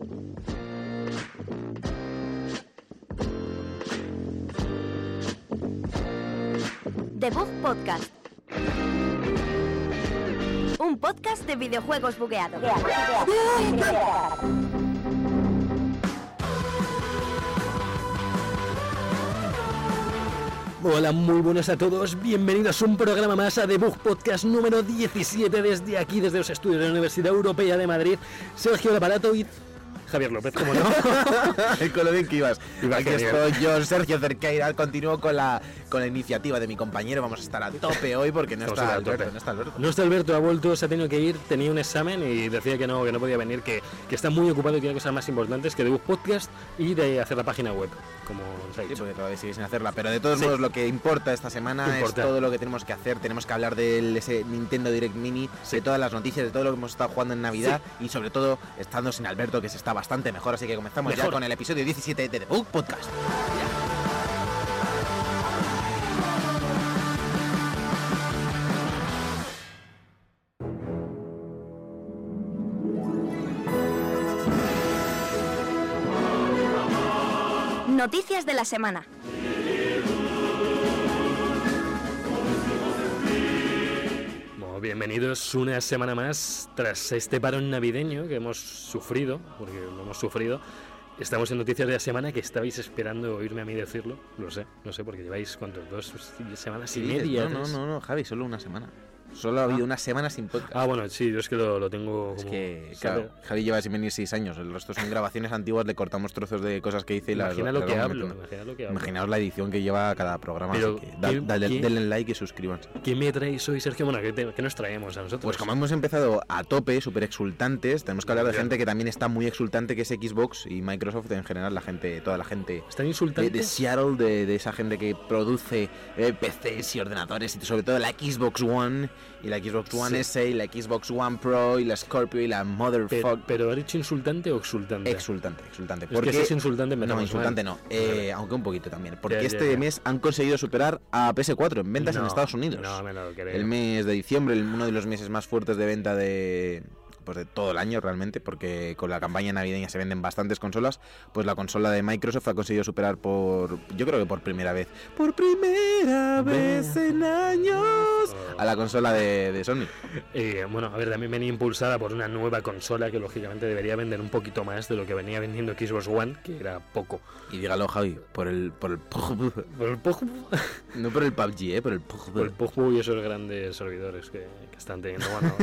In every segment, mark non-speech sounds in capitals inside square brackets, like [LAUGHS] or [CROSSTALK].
The Bug Podcast. Un podcast de videojuegos bugueados. Hola, muy buenas a todos. Bienvenidos a un programa más a Debug Podcast número 17 desde aquí, desde los estudios de la Universidad Europea de Madrid. Sergio Aparato y Javier López, ¿cómo no? con lo bien que ibas. Iba Aquí genial. estoy yo, Sergio Cerqueira. Continúo con la, con la iniciativa de mi compañero. Vamos a estar a tope hoy porque no está Alberto. No está Alberto. No está Alberto, ha vuelto, se ha tenido que ir, tenía un examen y decía que no, que no podía venir, que, que está muy ocupado y tiene cosas más importantes que Debug Podcast y de hacer la página web, como os ha Sí, dicho. porque todavía sigue sin hacerla. Pero de todos Sí. modos, lo que importa esta semana Importa. es todo lo que tenemos que hacer. Tenemos que hablar del ese Nintendo Direct Mini, de todas las noticias, de todo lo que hemos estado jugando en Navidad y sobre todo estando sin Alberto, que se está bastante mejor. Así que comenzamos ya con el episodio 17 de The Book Podcast. Noticias de la semana. Bienvenidos una semana más tras este parón navideño que hemos sufrido, porque lo hemos sufrido. Estamos en Noticias de la Semana que estabais esperando oírme a mí decirlo. Lo sé, no sé, porque lleváis, ¿cuántos? Dos semanas y media. No, no, no, Javi, solo una semana. Solo ha habido una semana sin podcast. Ah, bueno, sí, yo es que lo, lo tengo Es como... que, ¿sabe? claro, Javi lleva sin venir seis años. El resto son grabaciones antiguas, le cortamos trozos de cosas que hice y las. Imagina lo que hablo, metiendo. imagina lo que hablo. Imaginaos la edición que lleva cada programa. Pero, así que da- ¿quién- dale- quién- denle like y suscríbanse. ¿Quién me traéis hoy, Sergio? Bueno, ¿qué, te- qué nos traemos a nosotros? Pues como hemos empezado a tope, súper exultantes, tenemos que hablar de gente que también está muy exultante, que es Xbox y Microsoft en general, la gente, toda la gente ¿Están de, insultantes? de Seattle, de, de esa gente que produce eh, PCs y ordenadores, y sobre todo la Xbox One, y la Xbox One Sí. S, y la Xbox One Pro, y la Scorpio, y la Motherfucker. pero ¿ha dicho insultante o exultante? Exultante, exultante. Es que si es insultante me No, insultante mal. no, eh, aunque un poquito también. Porque Ya, este ya. mes han conseguido superar a PS4 en ventas en Estados Unidos. No, me lo creo. el mes de diciembre, el- uno de los meses más fuertes de venta de pues de todo el año realmente, porque con la campaña navideña se venden bastantes consolas, pues la consola de Microsoft ha conseguido superar por, yo creo que por primera vez, por primera vez en años, a la consola de, de Sony. Eh, bueno, a ver, también venía impulsada por una nueva consola que lógicamente debería vender un poquito más de lo que venía vendiendo Xbox One, que era poco. Y dígalo Javi, por el, por el, Por el no por el PUBG, eh, por el por el y esos grandes servidores que, que están teniendo. Bueno,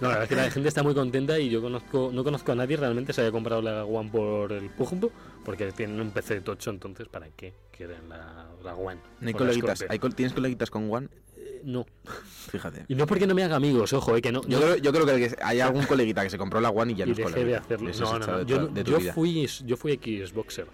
no, la verdad es que la gente está muy contenta y yo conozco no conozco a nadie realmente se haya comprado la One por el Pugbo, porque tienen un PC tocho, entonces ¿para qué quieren la, la One? No hay coleguitas, hay ¿tienes coleguitas con One? Eh, no. [LAUGHS] Fíjate. Y no porque no me haga amigos, ojo, eh, que no. Yo no- creo, yo creo que hay algún coleguita que se compró la One y ya [LAUGHS] no y es dejé de hacerlo. No, no, no. de Yo, tu- de tu yo vida. fui, yo fui Xboxer.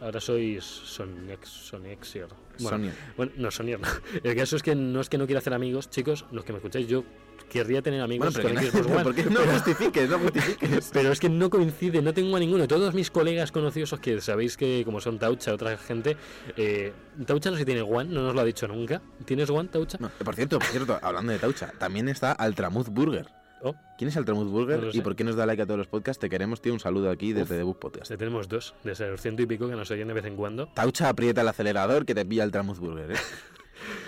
Ahora soy Sonex, Sonexier. Bueno, Sonyer. bueno, no, Sonier no. [LAUGHS] El caso es que no es que no quiera hacer amigos, chicos, los que me escucháis, yo querría tener amigos Bueno, pero, con que Xbox no, One. [LAUGHS] ¿por qué no justifiques? No justifiques. [LAUGHS] Pero es que no coincide, no tengo a ninguno. Todos mis colegas conocidos, que sabéis que como son Taucha, otra gente, eh, Taucha no si tiene One, no nos lo ha dicho nunca. ¿Tienes One, Taucha? No, por cierto, por cierto, hablando de Taucha, también está Altramuz Burger. Oh, ¿Quién es Altramuz Burger No y por qué nos da like a todos los podcasts? Te queremos, tío, un saludo aquí desde The Book Podcast. ya tenemos dos, de ser ciento y pico que nos oyen de vez en cuando. Taucha aprieta el acelerador que te pilla Altramuz Burger, ¿eh? [LAUGHS]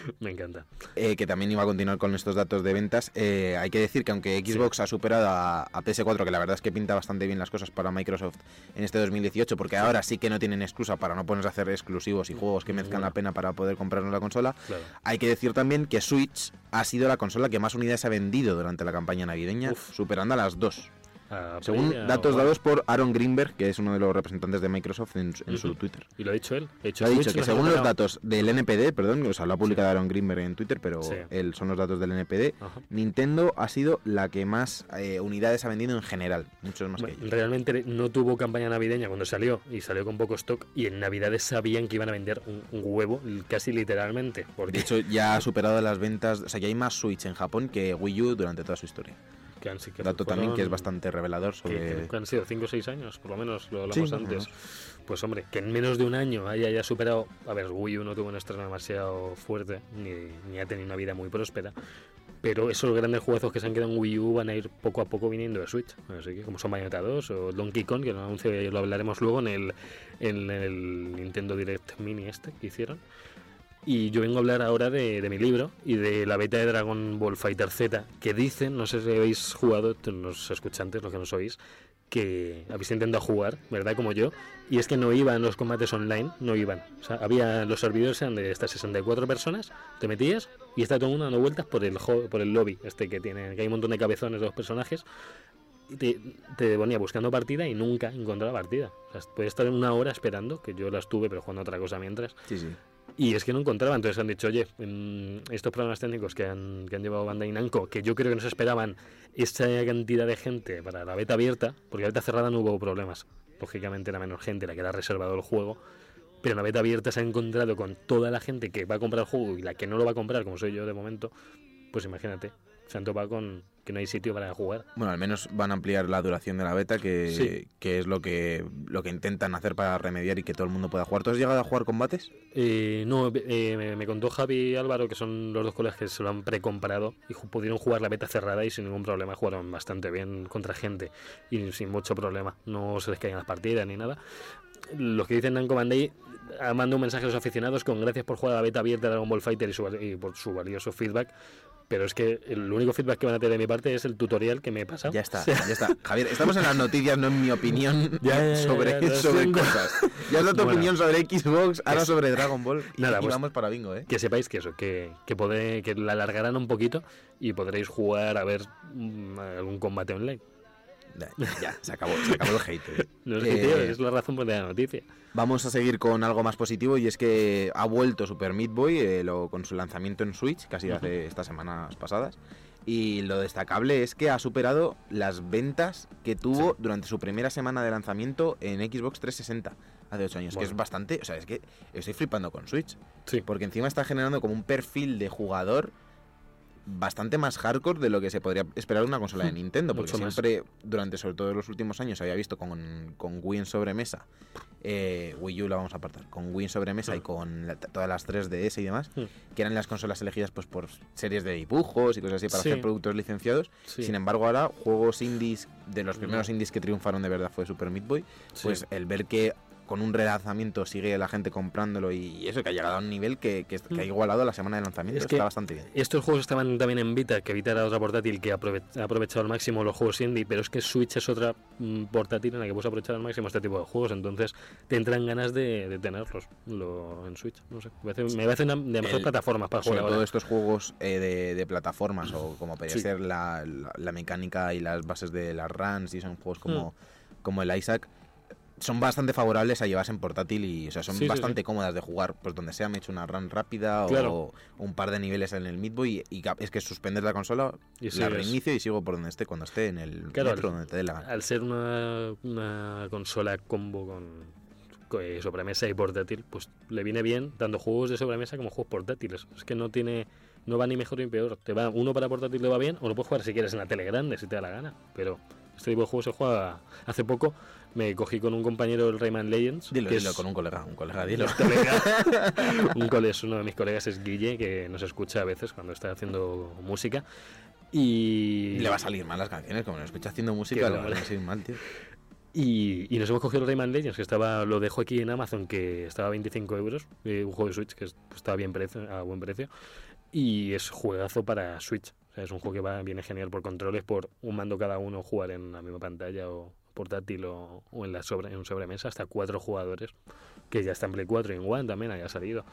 [LAUGHS] Me encanta. Eh, que también iba a continuar con estos datos de ventas. Eh, hay que decir que aunque Xbox ha superado a, a PS4, que la verdad es que pinta bastante bien las cosas para Microsoft en este 2018, porque ahora sí que no tienen excusa para no ponerse a hacer exclusivos y juegos que merezcan la pena para poder comprarnos la consola. Claro. Hay que decir también que Switch ha sido la consola que más unidades ha vendido durante la campaña navideña, Uf. superando a las dos. A Según datos One. dados por Aaron Greenberg, que es uno de los representantes de Microsoft en, en su. Twitter. Y lo ha dicho él. Ha dicho, Ha dicho que según los datos del NPD, perdón, o sea, lo ha publicado Aaron Greenberg en Twitter, pero Sí. él son los datos del NPD, Ajá. Nintendo ha sido la que más eh, unidades ha vendido en general, muchos más Bueno, que ellos. Realmente no tuvo campaña navideña cuando salió y salió con poco stock y en Navidades sabían que iban a vender un, un huevo, casi literalmente. Porque De hecho, ya ha superado las ventas, o sea, ya hay más Switch en Japón que Wii U durante toda su historia. Que han, sí, que Dato también que es bastante revelador sobre... que han sido 5 o 6 años, por lo menos, lo hablamos antes. Pues hombre, que en menos de un año haya ya superado. A ver, Wii U no tuvo un estreno demasiado fuerte, ni, ni ha tenido una vida muy próspera. Pero esos grandes juegos que se han quedado en Wii U van a ir poco a poco viniendo de Switch. Así que, como son Bayonetta 2 o Donkey Kong, que lo anuncio y lo hablaremos luego en el, en el Nintendo Direct Mini este que hicieron. Y yo vengo a hablar ahora de, de mi libro y de la beta de Dragon Ball Fighter Z, que dicen, no sé si habéis jugado, los escuchantes, los que nos oís, que habéis intentado jugar, ¿verdad? Como yo, y es que no iban los combates online, no iban. O sea, había los servidores eran de estas 64 personas, te metías y está todo el mundo dando vueltas por el por el lobby, este que tiene, que hay un montón de cabezones de los personajes. Te, te ponía buscando partida y nunca encontraba partida. O sea, podía estar una hora esperando, que yo la estuve, pero jugando otra cosa mientras. Sí, sí. Y es que no encontraba, entonces han dicho, oye, en estos problemas técnicos que han, que han llevado Bandai Namco, que yo creo que no se esperaban esa cantidad de gente para la beta abierta, porque la beta cerrada no hubo problemas. Lógicamente era menos gente la que era reservado el juego, pero en la beta abierta se ha encontrado con toda la gente que va a comprar el juego y la que no lo va a comprar, como soy yo de momento, pues imagínate, se han topado con que no hay sitio para jugar. Bueno, al menos van a ampliar la duración de la beta, que, Sí. que es lo que, lo que intentan hacer para remediar y que todo el mundo pueda jugar. ¿Tú has llegado a jugar combates? Eh, no, eh, me, me contó Javi y Álvaro, que son los dos colegas que se lo han precomprado y pudieron jugar la beta cerrada y sin ningún problema jugaron bastante bien contra gente y sin mucho problema. No se les caían las partidas ni nada. Los que dicen Namco Bandai ah, manda un mensaje a los aficionados con gracias por jugar a la beta abierta de Dragon Ball Fighter y, su y por su valioso feedback. Pero es que el único feedback que van a tener de mi parte es el tutorial que me he pasado. Ya está, O sea, ya está. Javier, estamos en las noticias, no en mi opinión [LAUGHS] Ya, sobre, ya, [LAUGHS] sobre cosas. Ya has dado tu Bueno. opinión sobre Xbox, ahora Es- sobre Dragon Ball. Y, [LAUGHS] Nada, y pues- vamos para bingo, ¿eh? que sepáis que eso, que, que, podré- que la alargarán un poquito y podréis jugar a ver mm, algún combate online. Ya, se acabó, se acabó el hate. [LAUGHS] No es, Eh, que, tío, es la razón por la noticia. Vamos a seguir con algo más positivo y es que ha vuelto Super Meat Boy eh, lo- con su lanzamiento en Switch, sido hace estas semanas pasadas. Y lo destacable es que ha superado las ventas que tuvo Sí. durante su primera semana de lanzamiento en Xbox 360 hace 8 años, que es bastante, o sea, es que estoy flipando con Switch, Sí, porque encima está generando como un perfil de jugador bastante más hardcore de lo que se podría esperar de una consola de Hmm, Nintendo, porque mucho más. siempre, durante sobre todo los últimos años, había visto con, con Wii en sobremesa, eh, Wii U la vamos a apartar, con Wii en sobremesa y Hmm. con la- todas las 3DS y demás, Hmm. que eran las consolas elegidas pues por series de dibujos y cosas así para Sí. hacer productos licenciados. sí, Sin embargo, ahora juegos indies, de los primeros No. indies que triunfaron de verdad fue Super Meat Boy, sí. pues el ver que con un relanzamiento sigue la gente comprándolo y eso que ha llegado a un nivel que, que, que ha Mm. igualado la semana de lanzamiento, Es que- está bastante bien. Estos juegos estaban también en Vita, que Vita era otra portátil que ha aprovechado al máximo los juegos indie, pero es que Switch es otra mm, portátil en la que puedes aprovechar al máximo este tipo de juegos, entonces te entran ganas de, de tenerlos lo, en Switch. No sé, me parece, me parece una de mejores plataformas para Sobre jugar todo ahora. estos juegos eh, de, de plataformas o como podría Sí. ser la, la- la mecánica y las bases de las runs y son juegos Hmm. como, como el Isaac son bastante favorables a llevarse en portátil y o sea, son Sí, sí, bastante cómodas de jugar pues donde sea me he hecho una run rápida Claro. o un par de niveles en el Meat Boy y, y es que suspendes la consola Y la reinicio y sigo por donde esté cuando esté en el Claro, metro al- donde te dé la gana Al ser una, una consola combo con, con, eh, sobremesa y portátil, pues le viene bien tanto juegos de sobremesa como juegos portátiles. Es que no tiene no va ni mejor ni peor. Te va uno para portátil le va bien o lo puedes jugar si quieres en la tele grande, si te da la gana. Pero este tipo de juegos se juega hace poco. Me cogí con un compañero del Rayman Legends. dilo, que dilo es- con un colega un colega dilo [LAUGHS] un colega, uno de mis colegas es Guille, que nos escucha a veces cuando está haciendo música. Y le va a salir mal las canciones como lo escucha haciendo música le va a salir mal tío Y, y nos hemos cogido el Rayman Legends, que estaba lo dejo aquí en Amazon, que estaba a 25 euros, eh, un juego de Switch que es- estaba bien precio, a buen precio, y es juegazo para Switch. O sea, es un juego que va, viene genial por controles, por un mando cada uno, jugar en la misma pantalla o portátil o, en la sobre, en sobremesa, hasta cuatro jugadores, que ya está en Play 4 y en One también haya salido.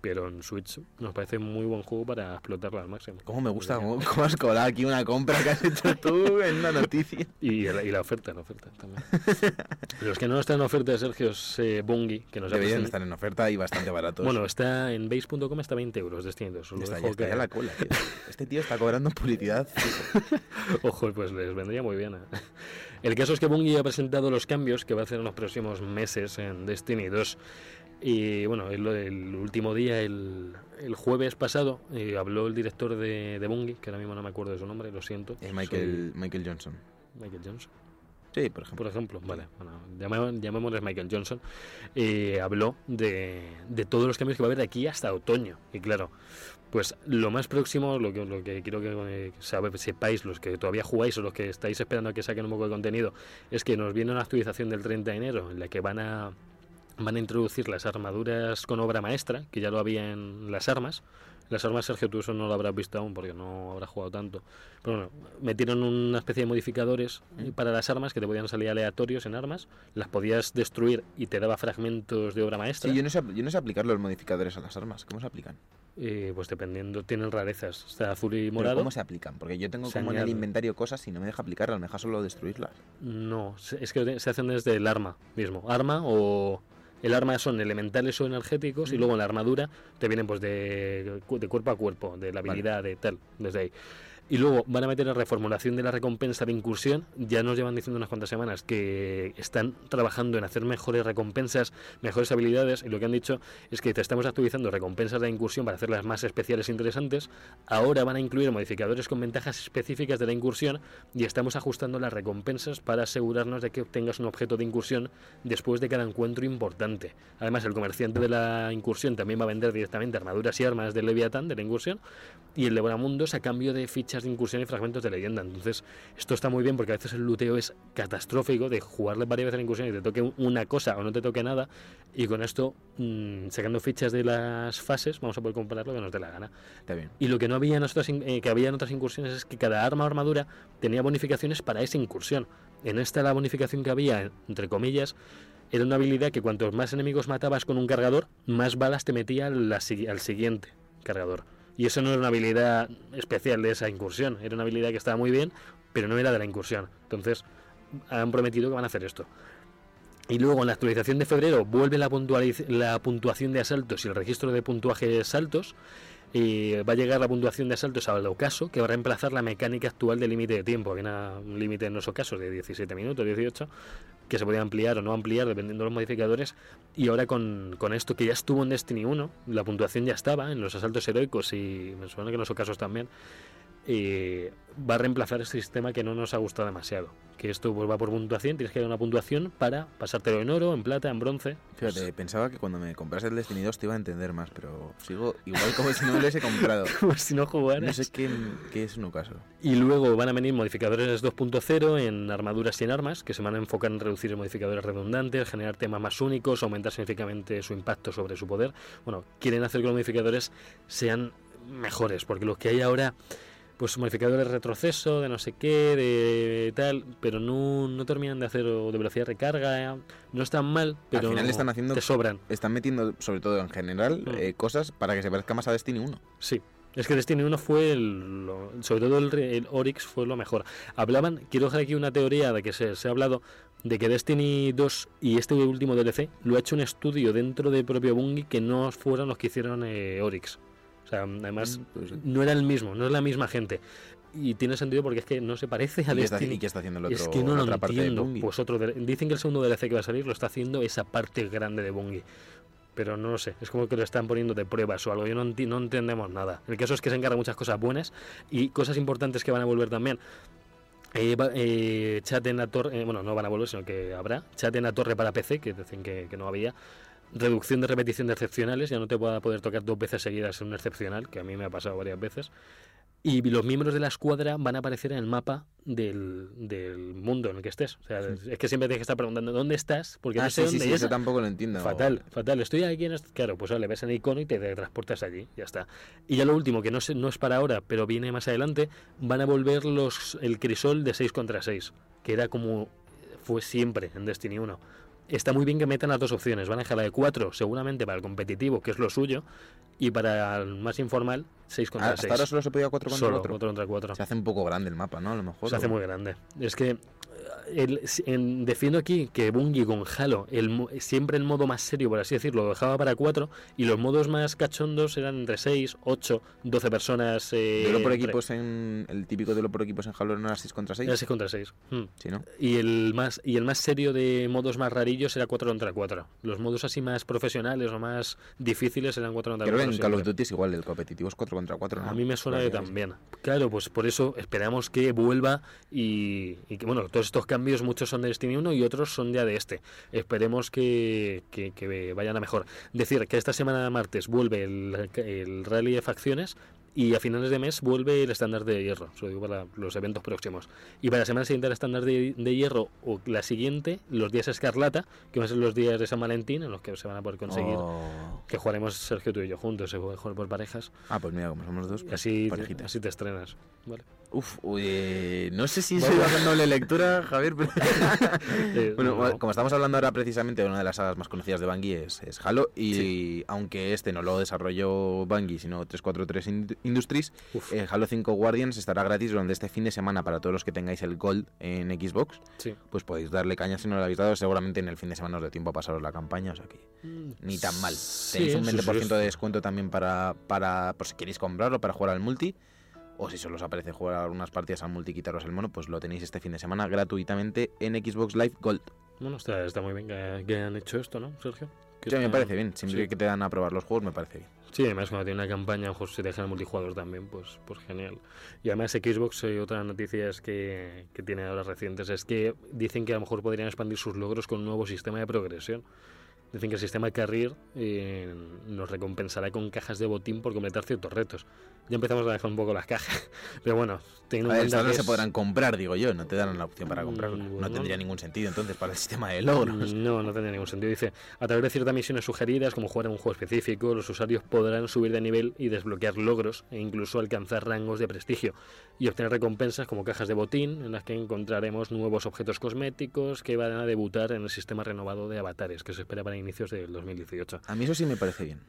Pero en Switch nos parece muy buen juego para explotarlo al máximo. cómo me gusta cómo, cómo has colado aquí una compra que has hecho tú en una noticia [LAUGHS] Y, la- y la oferta, la oferta también. [LAUGHS] Los que no están en oferta, Sergio, es eh, Bungie, que nos deberían estar en oferta y bastante baratos Bueno, está en base.com está 20 euros de 100. Os lo Ya está, ya está, ya la cola, tío. Este tío está cobrando publicidad. [LAUGHS] Ojo, pues les vendría muy bien. ¿eh? El caso es que Bungie ha presentado los cambios que va a hacer en los próximos meses en Destiny 2. Y bueno, el, el último día, el, el jueves pasado, eh, habló el director de, de Bungie, que ahora mismo no me acuerdo de su nombre, lo siento. Michael, Michael Johnson. Michael Johnson. Sí, por ejemplo. Por ejemplo, vale, bueno, llamemos- llamémosle Michael Johnson, eh, habló de, de todos los cambios que va a haber de aquí hasta otoño. Y claro, pues lo más próximo, lo que, lo que quiero que sabe- sepáis, los que todavía jugáis o los que estáis esperando a que saquen un poco de contenido, es que nos viene una actualización del 30 de enero en la que van a, van a introducir las armaduras con obra maestra, que ya lo había en las armas. Las armas, Sergio, tú eso no lo habrás visto aún porque no habrás jugado tanto. Pero bueno, metieron una especie de modificadores eh, para las armas que te podían salir aleatorios en armas, las podías destruir y te daba fragmentos de obra maestra. Sí, yo no, sé, yo no sé aplicar los modificadores a las armas. ¿Cómo se aplican? Eh, pues dependiendo, tienen rarezas. Está azul y Pero morado. ¿Cómo se aplican? Porque yo tengo Se como en el añade. inventario cosas y no me deja aplicarlas, me deja solo destruirlas. No, es que se hacen desde el arma mismo. Arma o. El arma son elementales o energéticos y luego en la armadura te vienen pues de, de cuerpo a cuerpo, de la Vale. habilidad, de tal, desde ahí. Y luego van a meter la reformulación de la recompensa de incursión. Ya nos llevan diciendo unas cuantas semanas que están trabajando en hacer mejores recompensas, mejores habilidades. Y lo que han dicho es que te estamos actualizando recompensas de incursión para hacerlas más especiales e interesantes. Ahora van a incluir modificadores con ventajas específicas de la incursión y estamos ajustando las recompensas para asegurarnos de que obtengas un objeto de incursión después de cada encuentro importante. Además, el comerciante de la incursión también va a vender directamente armaduras y armas del Leviatán de la incursión y el Devoramundos a cambio de fichas de incursión y fragmentos de leyenda. Entonces, esto está muy bien porque a veces el luteo es catastrófico de jugarle varias veces a la incursión y te toque una cosa o no te toque nada y con esto, mm, sacando fichas de las fases, vamos a poder comprar lo que nos dé la gana. Está bien. Y lo que no había en otras, eh, que había en otras incursiones es que cada arma o armadura tenía bonificaciones para esa incursión. En esta la bonificación que había, entre comillas, era una habilidad que cuantos más enemigos matabas con un cargador, más balas te metía al siguiente cargador. Y eso no era una habilidad especial de esa incursión, era una habilidad que estaba muy bien, pero no era de la incursión. Entonces, han prometido que van a hacer esto. Y luego en la actualización de febrero vuelve la, la puntuación de asaltos y el registro de puntuajes altos. Y va a llegar la puntuación de asaltos al ocaso, que va a reemplazar la mecánica actual de límite de tiempo. Una- un límite en los ocasos de 17 minutos, 18, que se podía ampliar o no ampliar dependiendo de los modificadores. Y ahora con, con esto que ya estuvo en Destiny 1, la puntuación ya estaba en los asaltos heroicos y me suena que en los ocasos también. Y va a reemplazar este sistema que no nos ha gustado demasiado. Que esto pues, va por puntuación, tienes que dar una puntuación para pasártelo en oro, en plata, en bronce. Fíjate, pensaba que cuando me comprase el Destiny 2 te iba a entender más, pero sigo igual como si no lo hubiese comprado. [LAUGHS] Como si no jugaras. No sé qué, qué es un ocaso. Y luego van a venir modificadores 2.0 en armaduras y en armas, que se van a enfocar en reducir modificadores redundantes, generar temas más únicos, aumentar significativamente su impacto sobre su poder. Bueno, quieren hacer que los modificadores sean mejores, porque los que hay ahora, pues modificadores de retroceso, de no sé qué, de tal, pero no, no terminan de hacer o de velocidad de recarga, no están mal, pero final están haciendo- te sobran. Están metiendo, sobre todo en general, Mm. eh, cosas para que se parezca más a Destiny 1. Sí. Es que Destiny 1 fue el, lo- sobre todo el, el Oryx fue lo mejor. Hablaban, quiero dejar aquí una teoría de que se, se ha hablado de que Destiny 2 y este último DLC lo ha hecho un estudio dentro de propio Bungie que no fueron los que hicieron eh, Oryx. O sea, además Mm, pues sí. no era el mismo, no es la misma gente. Y tiene sentido porque es que no se parece a ¿Y qué, está, Destiny. y qué está haciendo el otro, es que no lo parte entiendo. Pues otro de- dicen que el segundo DLC que va a salir lo está haciendo esa parte grande de Bungie. Pero no lo sé, es como que lo están poniendo de pruebas o algo. Yo no, enti- no entendemos nada. El caso es que se encarga muchas cosas buenas y cosas importantes que van a volver también. Eh, eh, chat en la torre, eh, bueno, no van a volver, sino que habrá. Chat en la torre para PC, que dicen que, que no había. Reducción de repetición de excepcionales, ya no te va a poder tocar dos veces seguidas en un excepcional, que a mí me ha pasado varias veces. Y los miembros de la escuadra van a aparecer en el mapa del, del mundo en el que estés. O sea, es que siempre tienes que estar preguntando dónde estás, porque Ah, no sé sí, dónde sí, es. eso tampoco lo entiendo. Fatal, fatal. Estoy aquí en este... Claro, pues le ves en el icono y te transportas allí, ya está. Y ya lo último, que no, sé, no es para ahora, pero viene más adelante, van a volver los el crisol de 6 contra 6, que era como fue siempre en Destiny 1. Está muy bien que metan las dos opciones. Van a dejar la de 4, seguramente para el competitivo, que es lo suyo, y para el más informal, 6 Ah, contra Hasta 6. ahora solo se podía 4 contra Solo, 4. 4 contra 4. Se hace un poco grande el mapa, ¿no? A lo mejor. Se hace o- muy grande. Es que el- en- defiendo aquí que Bungie con Halo, el, siempre el modo más serio, por así decirlo, lo dejaba para 4 y los modos más cachondos eran entre 6, 8, 12 personas. Eh, Duelo por entre- equipos en. El típico duelo por equipos en Halo no era 6 contra 6. Era 6 contra 6. Sí, ¿no? Y el más y el más serio de modos más rarillos era 4 contra 4. Los modos así más profesionales o más difíciles eran 4 contra Creo 4. que en Call of. Duty es igual, el competitivo es 4 contra 4. ¿no? A mí me suena que también. Claro, pues por eso esperamos que vuelva y, y que, bueno, todos estos cambios, muchos son de Destiny 1 y otros son ya de este. Esperemos que, que- que vayan a mejor. Decir que esta semana martes vuelve el, el rally de facciones y a finales de mes vuelve el estándar de hierro, eso digo para los eventos próximos. Y para la semana siguiente el estándar de, de hierro o la siguiente, los días escarlata, que van a ser los días de San Valentín, en los que se van a poder conseguir. Oh. Que jugaremos Sergio tú y yo juntos, se puede jugar por parejas. Ah, pues mira, como somos dos, pues así, parejitas. así te estrenas. ¿vale? Uf, uy, eh, no sé si Bueno. soy bastante doble lectura, Javier, pero... [LAUGHS] Bueno, no. como estamos hablando ahora precisamente de una de las sagas más conocidas de Bungie es, es Halo y aunque este no lo desarrolló Bungie sino 343 Ind- Industries, eh, Halo 5 Guardians estará gratis durante este fin de semana para todos los que tengáis el Gold en Xbox, sí. pues podéis darle caña si no lo habéis dado, seguramente en el fin de semana os dé tiempo a pasaros la campaña, o sea que ni tan mal. Sí, Tenéis un sí, 20% sí, de descuento también para, para por si queréis comprarlo, para jugar al multi. O si solo os aparece jugar algunas partidas al multi y quitaros el mono, pues lo tenéis este fin de semana gratuitamente en Xbox Live Gold. Bueno, está, está muy bien que, que han hecho esto, ¿no, Sergio? Que Sí, me está- parece bien. Siempre sí. que te dan a probar los juegos, me parece bien. Sí, además cuando tiene una campaña, ojo, si te dejan el multijugador también, pues, pues genial. Y además Xbox, eh, otra noticia es que, que tiene ahora recientes, es que dicen que a lo mejor podrían expandir sus logros con un nuevo sistema de progresión. Dicen que el sistema Carrier eh, nos recompensará con cajas de botín por completar ciertos retos. Ya empezamos a dejar un poco las cajas, [LAUGHS] pero bueno, teniendo A en cuenta no que se es- podrán comprar, digo yo. No te dan la opción para Mm, comprarlo. bueno. No tendría ningún sentido entonces para el sistema de logros. No, no tendría ningún sentido. Dice, a través de ciertas misiones sugeridas, como jugar en un juego específico, los usuarios podrán subir de nivel y desbloquear logros e incluso alcanzar rangos de prestigio y obtener recompensas como cajas de botín en las que encontraremos nuevos objetos cosméticos que van a debutar en el sistema renovado de avatares que se espera para inicios del 2018. A mí eso sí me parece bien.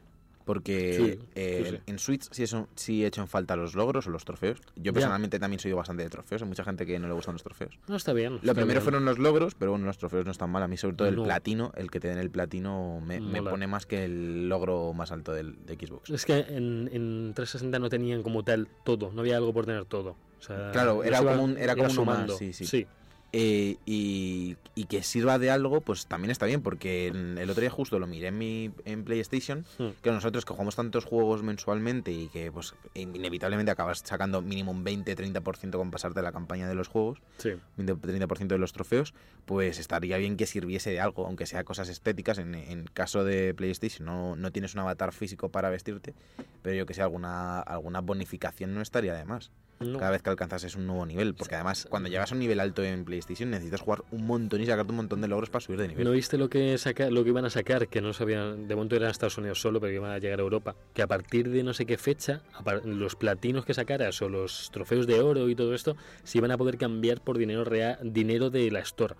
Porque Sí, eh, sí, sí. en Switch sí, eso, sí he hecho en falta los logros o los trofeos. Yo personalmente también soy bastante de trofeos. Hay mucha gente que no le gustan los trofeos. No, está bien. Lo está primero bien. fueron los logros, pero bueno, los trofeos no están mal. A mí, sobre todo el No. platino, el que te den el platino, me, pone más que el logro más alto del, de Xbox. Es que en, en 360 no tenían como tal todo, no había algo por tener todo. O sea, Claro, era iba- como un- era como más, sumando. sí. Eh, y, y que sirva de algo, pues también está bien, porque en- el otro día justo lo miré en mi en PlayStation, Hmm. que nosotros que jugamos tantos juegos mensualmente y que pues inevitablemente acabas sacando mínimo un 20-30% con pasarte la campaña de los juegos, Sí. 20-30% de los trofeos, pues estaría bien que sirviese de algo, aunque sea cosas estéticas. En, en caso de PlayStation no, no tienes un avatar físico para vestirte, pero yo que sé, alguna, alguna bonificación no estaría de más. No. Cada vez que alcanzas un nuevo nivel, porque además cuando llegas a un nivel alto en PlayStation necesitas jugar un montón y sacarte un montón de logros para subir de nivel. ¿No viste lo que saca, lo que iban a sacar? Que no sabían, de momento era Estados Unidos solo, pero que iban a llegar a Europa. Que a partir de no sé qué fecha, los platinos que sacaras o los trofeos de oro y todo esto, se iban a poder cambiar por dinero real, dinero de la Store.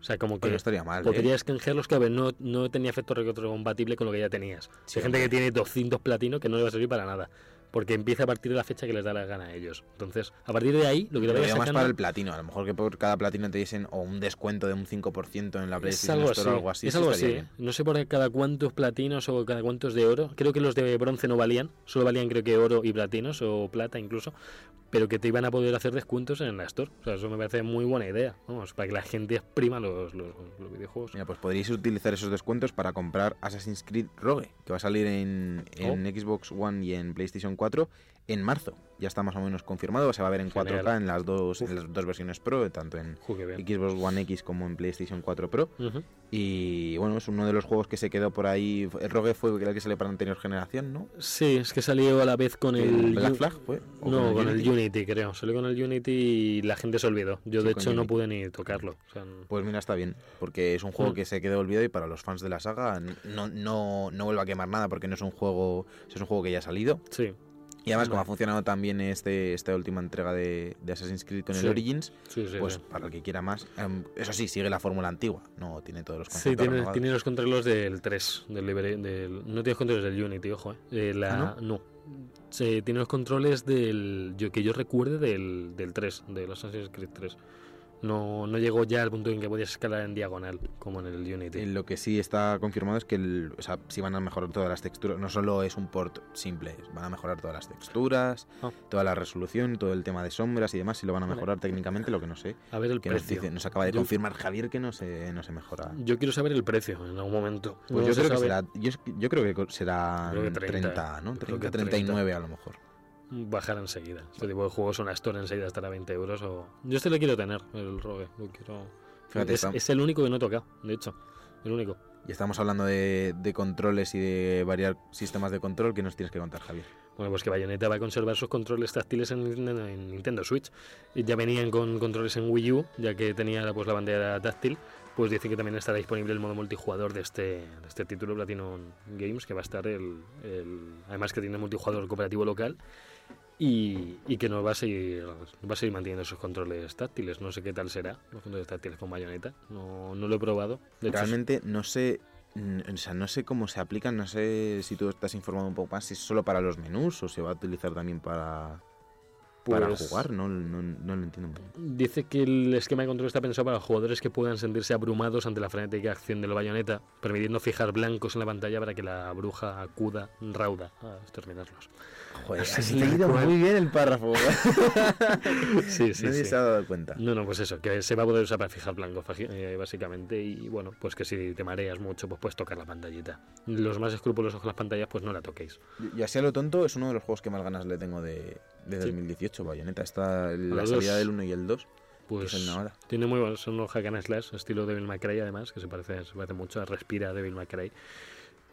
O sea, como Pues que no estaría mal. ¿eh? podrías canjearlos, que a ver, no, no tenía efecto retrocompatible con lo que ya tenías. Sí, Hay gente hombre. que tiene 200 platinos que no le va a servir para nada. Porque empieza a partir de la fecha que les da la gana a ellos. Entonces, a partir de ahí, lo que te vayas veo más sacando- para el platino. A lo mejor que por cada platino te diesen o un descuento de un 5% en la Es PlayStation algo Store así. o algo así. es algo así. bien. No sé por cada cuántos platinos o cada cuántos de oro. Creo que los de bronce no valían. Solo valían creo que oro y platinos o plata incluso. Pero que te iban a poder hacer descuentos en la Store. O sea, eso me parece muy buena idea. Vamos, para que la gente exprima los, los, los videojuegos. Mira, pues podríais utilizar esos descuentos para comprar Assassin's Creed Rogue, que va a salir en, en Oh. Xbox One y en PlayStation 4 en marzo. Ya está más o menos confirmado, se va a ver en Genial. 4K en las dos, en las dos versiones Pro, tanto en. Xbox One X como en PlayStation 4 Pro. Y bueno, es uno de los juegos que se quedó por ahí. El Rogue fue el que salió para la anterior generación, ¿no? Sí, es que salió a la vez con el... ¿El Black Flag fue? ¿O No, con el Unity? Unity, creo. Salió con el Unity y la gente se olvidó. Yo, Sí, de hecho, no pude ni tocarlo. O sea, Pues mira, está bien, porque es un juego Mm. que se quedó olvidado y para los fans de la saga no, no, no vuelve a quemar nada porque no es un juego es un juego que ya ha salido. sí, Y además, como ha funcionado también este, esta última entrega de, de Assassin's Creed con Sí. el Origins, sí, sí. pues sí. para el que quiera más. em, eso sí, sigue la fórmula antigua, no tiene todos los Sí, conceptos tiene, los controles del 3, del, del no tiene los controles del Unity, ojo, eh. Eh, la, ¿Ah, no. Se, tiene los controles del yo que yo recuerde del, del 3, del Assassin's Creed 3. No, no llegó ya al punto en que podías escalar en diagonal, como en el Unity. lo que sí está confirmado es que el, o sea, sí van a mejorar todas las texturas. No solo es un port simple, van a mejorar todas las texturas, Ah. toda la resolución, todo el tema de sombras y demás. Si lo van a Vale. mejorar técnicamente, lo que no sé. A ver el Que nos, precio. dice- nos acaba de Yo- confirmar Javier que no se, no se mejora. Yo quiero saber el precio en algún momento. Pues No yo creo que será, yo, yo creo que será Creo que 30, 30, ¿no? yo creo 30, que 39 a lo mejor. Bajar enseguida. Este tipo de juegos, una store enseguida estará a 20 euros. O... Yo este lo quiero tener, el Rogue. Lo quiero... Fíjate, es, es el único que no he tocado, de hecho. El único. Y estamos hablando de, de controles y de variar sistemas de control. ¿Qué nos tienes que contar, Javier? Bueno, pues que Bayonetta va a conservar sus controles táctiles en, en- en Nintendo Switch. Y ya venían con controles en Wii U, ya que tenía pues, la bandera táctil. Pues dice que también estará disponible el modo multijugador de este, de este título Platinum Games, que va a estar el, el- Además que tiene multijugador cooperativo local. Y, y que no va a seguir va a seguir manteniendo sus controles táctiles. No sé qué tal será los controles táctiles con Bayonetta. No, no lo he probado. De hecho, Realmente no sé, o sea, no sé cómo se aplican, no sé si tú estás informado un poco más, si es solo para los menús o se va a utilizar también para, para Pues- jugar, no, no, no lo entiendo. Dice que el esquema de control está pensado para jugadores que puedan sentirse abrumados ante la frenética acción del bayoneta, permitiendo fijar blancos en la pantalla para que la bruja acuda rauda a exterminarlos. Joder, has leído cual. muy bien el párrafo. [LAUGHS] Sí, sí, Nadie sí. se ha dado cuenta. No, no, pues eso, que se va a poder usar para fijar blancos, faji- eh, básicamente, y bueno, pues que si te mareas mucho, pues puedes tocar la pantallita. Los más escrupulosos con las pantallas, pues no la toquéis. Y así a lo tonto es uno de los juegos que más ganas le tengo de, de Sí. 2018, Bayonetta. Está la salida dos. del 1 y el 2. Pues tiene muy buenos, son los hack and slash, estilo Devil May Cry además, que se parece, se parece mucho a Respira Devil May Cry.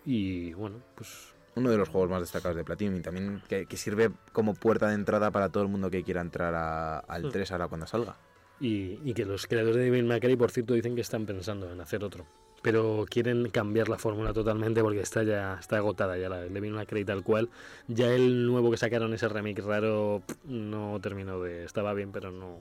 Y bueno, pues Uno de los juegos más destacados de Platinum y también que, que sirve como puerta de entrada para todo el mundo que quiera entrar a- al Hmm. 3 ahora cuando salga. Y, y que los creadores de Devil May Cry, por cierto, dicen que están pensando en hacer otro. Pero quieren cambiar la fórmula totalmente porque está ya está agotada ya la de Devil May Cry tal cual. Ya el nuevo que sacaron, ese remake raro, no terminó de... Estaba bien, pero no...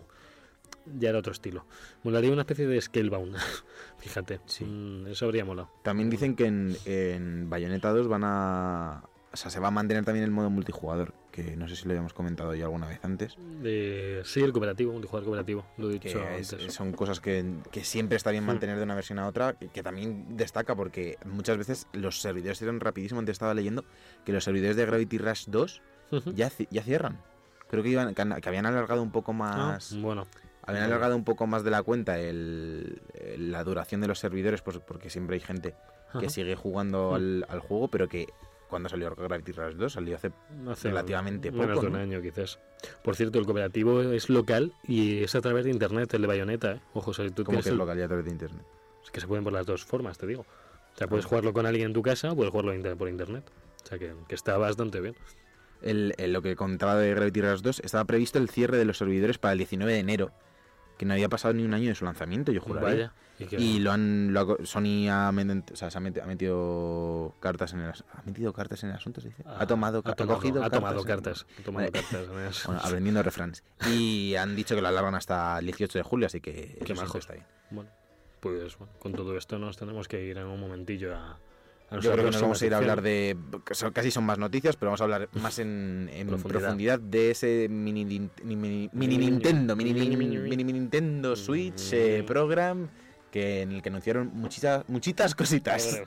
Ya era otro estilo. Molaría una especie de Scalebound. [LAUGHS] Fíjate. Sí. Mm, eso habría molado. También dicen que en, en Bayonetta 2 van a... O sea, se va a mantener también el modo multijugador, que no sé si lo habíamos comentado ya alguna vez antes. Eh, sí, el cooperativo, un jugador cooperativo. Lo he dicho es- antes. son cosas que, que siempre está bien Hmm. mantener de una versión a otra, que, que también destaca porque muchas veces los servidores eran rapidísimo. Antes estaba leyendo que los servidores de Gravity Rush 2 Ujú. ya, ya cierran. Creo que, iban, que habían alargado un poco Ah, más... bueno. Habían alargado un poco más de la cuenta el, el- la duración de los servidores, pues, porque siempre hay gente que Ajá. sigue jugando Mm. al, al juego, pero que cuando salió Gravity Rush 2 salió hace Hace relativamente menos poco, de un ¿no? año quizás. Por cierto, el cooperativo es local y es a través de internet, el de Bayonetta. ¿eh? Ojo, o sea, tú tienes que es el- local y a través de internet. es que se pueden por las dos formas, te digo. O sea, puedes Ah. jugarlo con alguien en tu casa o puedes jugarlo por internet. O sea, que, que está bastante bien. El, el- lo que contaba de Gravity Rush 2, estaba previsto el cierre de los servidores para el 19 de enero, que no había pasado ni un año de su lanzamiento, yo juraría. Vaya. Y, lo han, lo ha- Sony ha, o sea, se ha, meti- ha metido cartas en el, ha metido cartas en el asunto, se dice. Ha tomado, ca- ha tomado, cogido ha tomado cartas. Ha tomado cartas en eso. [LAUGHS] Bueno, aprendiendo refranes. Y han dicho que lo alargan hasta el 18 de julio, así que eso Qué majos. está bien. Bueno, pues bueno, con todo esto nos tenemos que ir en un momentillo a Yo creo que nos vamos a ir a hablar de. Casi son más noticias, pero vamos a hablar más en, en Profundidad. profundidad. de ese mini, mini, mini, Nintendo, mini, mini Nintendo Switch eh, program, que en el que anunciaron muchitas, muchitas cositas.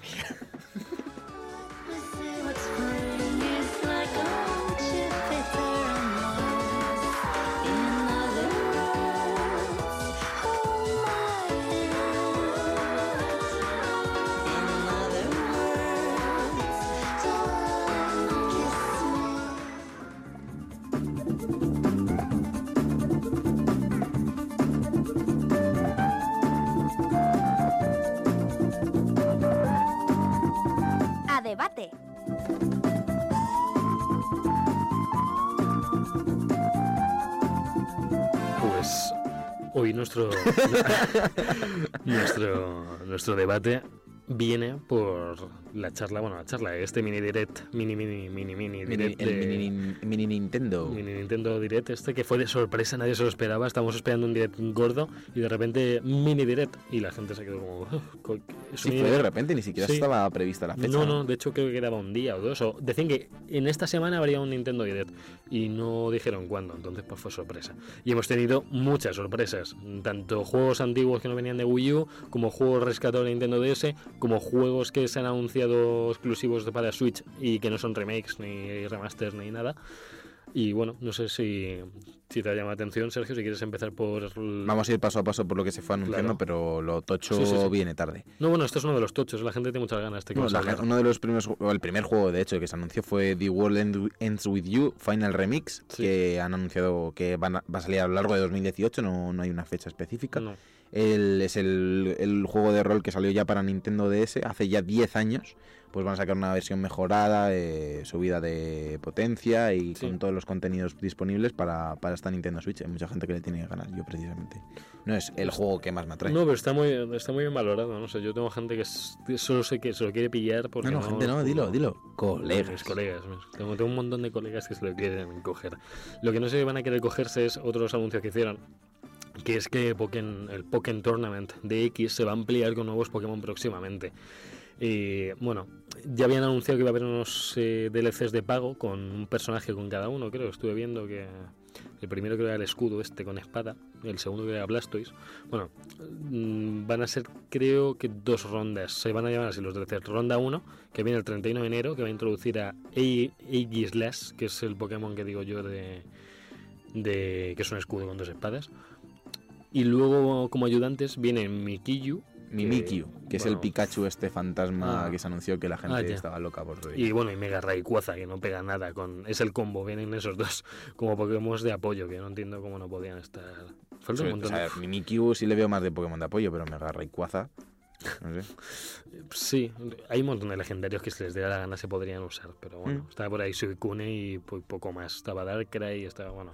Hoy nuestro [LAUGHS] nuestro nuestro debate viene por la charla, bueno, la charla, este mini direct, mini, mini, mini, mini Mini- direct. el de- mini, mini Nintendo. mini Nintendo Direct este que fue de sorpresa, nadie se lo esperaba, estábamos esperando un direct gordo y de repente mini direct y la gente se quedó como... "Uf, co- es Sí, un fue de direct". repente, ni siquiera Sí. estaba prevista la fecha. No, no, de hecho creo que quedaba un día o dos. O decían que en esta semana habría un Nintendo Direct y no dijeron cuándo, entonces pues fue sorpresa. Y hemos tenido muchas sorpresas, tanto juegos antiguos que no venían de Wii U, como juegos rescatados de Nintendo DS, como juegos que se han anunciado exclusivos para Switch y que no son remakes ni remasters ni nada. Y bueno, no sé si, si te llama la atención, Sergio, si quieres empezar por... el- Vamos a ir paso a paso por lo que se fue anunciando, Claro. pero lo tocho Sí, sí, sí. viene tarde. No, bueno, este es uno de los tochos, la gente tiene muchas ganas. Bueno, a la- uno de los primeros, o el primer juego de hecho que se anunció fue The World End- Ends With You Final Remix, que han anunciado que van a- va a salir a lo largo de 2018, no, no hay una fecha específica. No. El- es el, el juego de rol que salió ya para Nintendo DS hace ya 10 años. Pues van a sacar una versión mejorada, eh, subida de potencia y Sí. con todos los contenidos disponibles para, para esta Nintendo Switch. Hay mucha gente que le tiene ganas, yo precisamente. No es el juego que más me atrae. No, pero está muy, está muy bien valorado. No sé, yo tengo gente que es- solo sé que se lo quiere pillar porque. no, no, gente, no, dilo, dilo. Colegas. colegas. Tengo, tengo un montón de colegas que se lo quieren coger. Lo que no sé si van a querer cogerse es otros anuncios que hicieron. Que es que Pokémon- el Pokémon Tournament de X se va a ampliar con nuevos Pokémon próximamente. Y bueno, ya habían anunciado que iba a haber unos eh, DLCs de pago con un personaje con cada uno, creo. Estuve viendo que el primero creo era el escudo este con espada, el segundo creo era Blastoise. Bueno, mm, van a ser creo que dos rondas. Se van a llamar así los DLCs. Ronda 1, que viene el 31 de enero, que va a introducir a Ae- Aegislash, que es el Pokémon que digo yo de que es un escudo con dos espadas. Y luego como ayudantes viene Mikiyu, Mimikyu, que es el. Pikachu este fantasma Ah. que se anunció que la gente Ah, estaba loca por ver. Y bueno, y Mega Rayquaza, que no pega nada con... Es el combo, vienen esos dos como Pokémon de apoyo, que no entiendo cómo no podían estar... Falta un montón o sea, Mimikyu sí le veo más de Pokémon de apoyo, pero Mega Rayquaza, no sé. [LAUGHS] Sí, hay un montón de legendarios que si les diera la gana se podrían usar, pero bueno, Mm. estaba por ahí Suicune y po- poco más. Estaba Darkrai y estaba bueno.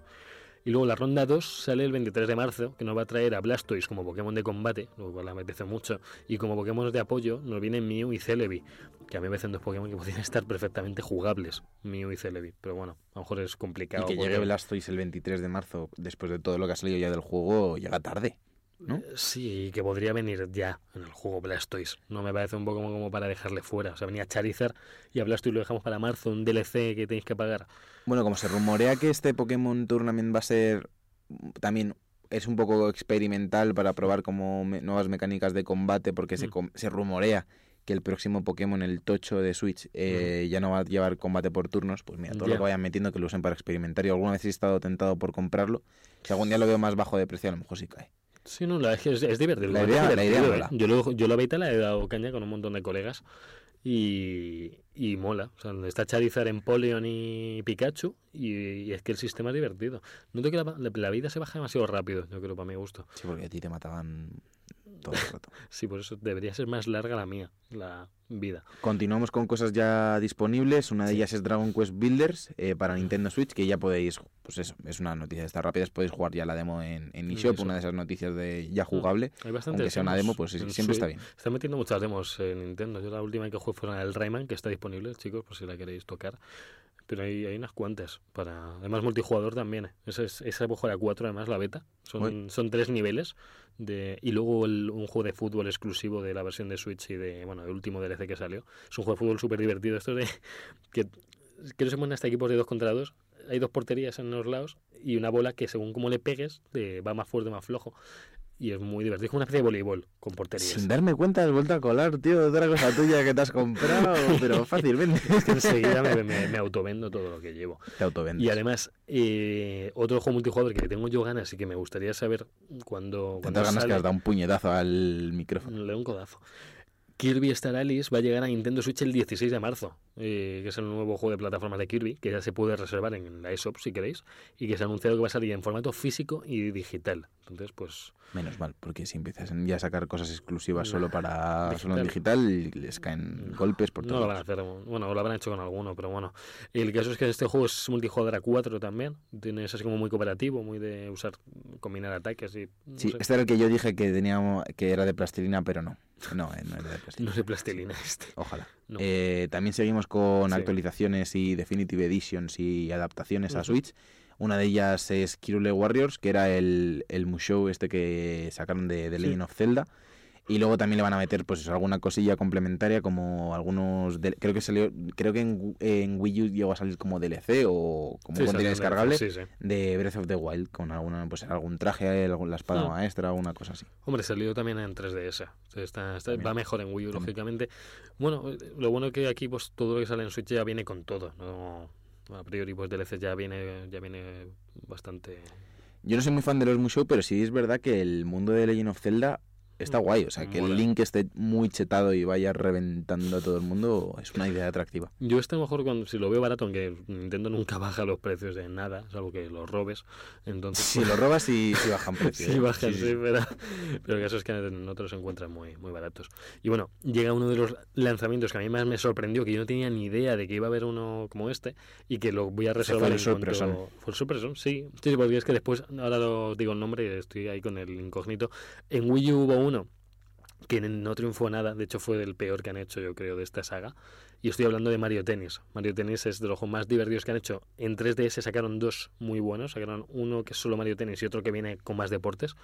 Y luego la ronda 2 sale el 23 de marzo, que nos va a traer a Blastoise como Pokémon de combate, lo cual le apetece mucho, y como Pokémon de apoyo nos vienen Mew y Celebi, que a mí me parecen dos Pokémon que podrían estar perfectamente jugables, Mew y Celebi, pero bueno, a lo mejor es Y complicado. que porque- llegue Blastoise el 23 de marzo, después de todo lo que ha salido ya del juego, llega tarde. ¿No? Sí, que podría venir ya en el juego Blastoise. No me parece un poco como, como para dejarle fuera. O sea, venía Charizard y a Blastoise lo dejamos para marzo, un DLC que tenéis que pagar. Bueno, como se rumorea que este Pokémon Tournament va a ser mm, también es un poco experimental para probar como me- nuevas mecánicas de combate, porque se, Mm. com- se rumorea que el próximo Pokémon, el Tocho de Switch, eh, ya no va a llevar combate por turnos, pues mira, todo lo que vayan metiendo que lo usen para experimentar. Y alguna vez he estado tentado por comprarlo. Si algún día lo veo más bajo de precio, a lo mejor sí cae. Sí, no, la es que es, es divertido. La idea- la idea mola. ¿eh? Yo, lo, yo la beta la he dado caña con un montón de colegas y, y mola. O sea, está Charizard, Empoleon y Pikachu y, y es que el sistema es divertido. Noto que la, la- la vida se baja demasiado rápido, yo creo, para mi gusto. Sí, porque a ti te mataban todo el rato. [LAUGHS] Sí, por eso debería ser más larga la mía, la vida. Continuamos con cosas ya disponibles. Una de ellas es Dragon Quest Builders eh, para Nintendo Switch, que ya podéis, pues eso, es una noticia de estas rápidas, podéis jugar ya la demo en, en eShop, una de esas noticias de ya jugable. Hay bastantes Aunque sea una demo, pues sí, siempre está Switch. bien. Están metiendo muchas demos en Nintendo. Yo la última que jugué fue el Rayman, que está disponible, chicos, por si la queréis tocar. Pero hay, hay unas cuantas. para Además, multijugador también. ¿eh? Esa, es, esa a 4, además, la beta. Son, Uy. son tres niveles. De, y luego el- un juego de fútbol exclusivo de la versión de Switch y de, bueno, el último DLC que salió. Es un juego de fútbol súper divertido. Esto es de [LAUGHS] que, que no se ponen hasta equipos de dos contra dos. Hay dos porterías en los lados y una bola que según cómo le pegues te va más fuerte, más flojo. Y es muy divertido. Es como una especie de voleibol con porterías. Sin darme cuenta has vuelto a colar, tío, otra cosa [LAUGHS] tuya que te has comprado, pero fácilmente. [LAUGHS] Es que enseguida me, me, me autovendo todo lo que llevo. Te autovendes. Y además, eh, otro juego multijugador que tengo yo ganas y que me gustaría saber cuando, cuando ganas sale, que has dado un puñetazo al micrófono. le doy un codazo. Kirby Star Allies va a llegar a Nintendo Switch el 16 de marzo, eh, que es el nuevo juego de plataformas de Kirby, que ya se puede reservar en la eShop si queréis, y que se ha anunciado que va a salir en formato físico y digital. Entonces, pues Menos mal, porque si empiezas ya a sacar cosas exclusivas solo para Digital. solo en digital, les caen golpes por no todos lo van a hacer, bueno, lo habrán hecho con alguno, pero bueno. El caso es que este juego es multijugador a 4 también, tienes así como muy cooperativo, muy de usar, combinar ataques y... no Sí, sé. este era el que yo dije que teníamos que era de plastilina, pero no. No, eh, no es de plastilina. [LAUGHS] No es de plastilina este. Ojalá. No. Eh, también seguimos con Sí. actualizaciones y Definitive Editions y adaptaciones a. Switch. Una de ellas es Kirule Warriors, que era el, el Musou este que sacaron de, de Sí. Legend of Zelda. Y luego también le van a meter pues alguna cosilla complementaria como algunos de- creo que salió creo que en, en Wii U llegó a salir como DLC o como Sí, contenido descargable Sí, sí. de Breath of the Wild con alguna pues algún traje, la espada Hmm. maestra, alguna cosa así. Hombre, salió también en 3DS. O sea, Está, está- va mejor en Wii U, También. lógicamente. Bueno, eh, lo bueno que aquí pues todo lo que sale en Switch ya viene con todo. No, a priori pues DLC ya viene, ya viene bastante... Yo no soy muy fan de los Musou, pero sí es verdad que el mundo de Legend of Zelda está guay. O sea, que mola. el Link esté muy chetado y vaya reventando a todo el mundo es una idea atractiva. Yo este mejor cuando, si lo veo barato, aunque Nintendo nunca [LAUGHS] baja los precios de nada, salvo que los robes, entonces... Si lo robas, sí, sí bajan [LAUGHS] precio. Sí, ¿eh? bajan, sí, Sí, sí. pero, pero el caso es que en otros se encuentran muy, muy baratos. Y bueno, llega uno de los lanzamientos que a mí más me sorprendió, que yo no tenía ni idea de que iba a haber uno como este, y que lo voy a fue resolver el en sorpresón. cuanto... Fue el sorpresón, sí. Sí, porque es que después, ahora lo digo el nombre y estoy ahí con el incógnito. En Wii U hubo uno que no triunfó nada, de hecho fue el peor que han hecho yo creo de esta saga. Y estoy hablando de Mario Tennis. Mario Tennis es de los más divertidos que han hecho. En 3DS sacaron dos muy buenos. Sacaron uno que es solo Mario Tennis y otro que viene con más deportes.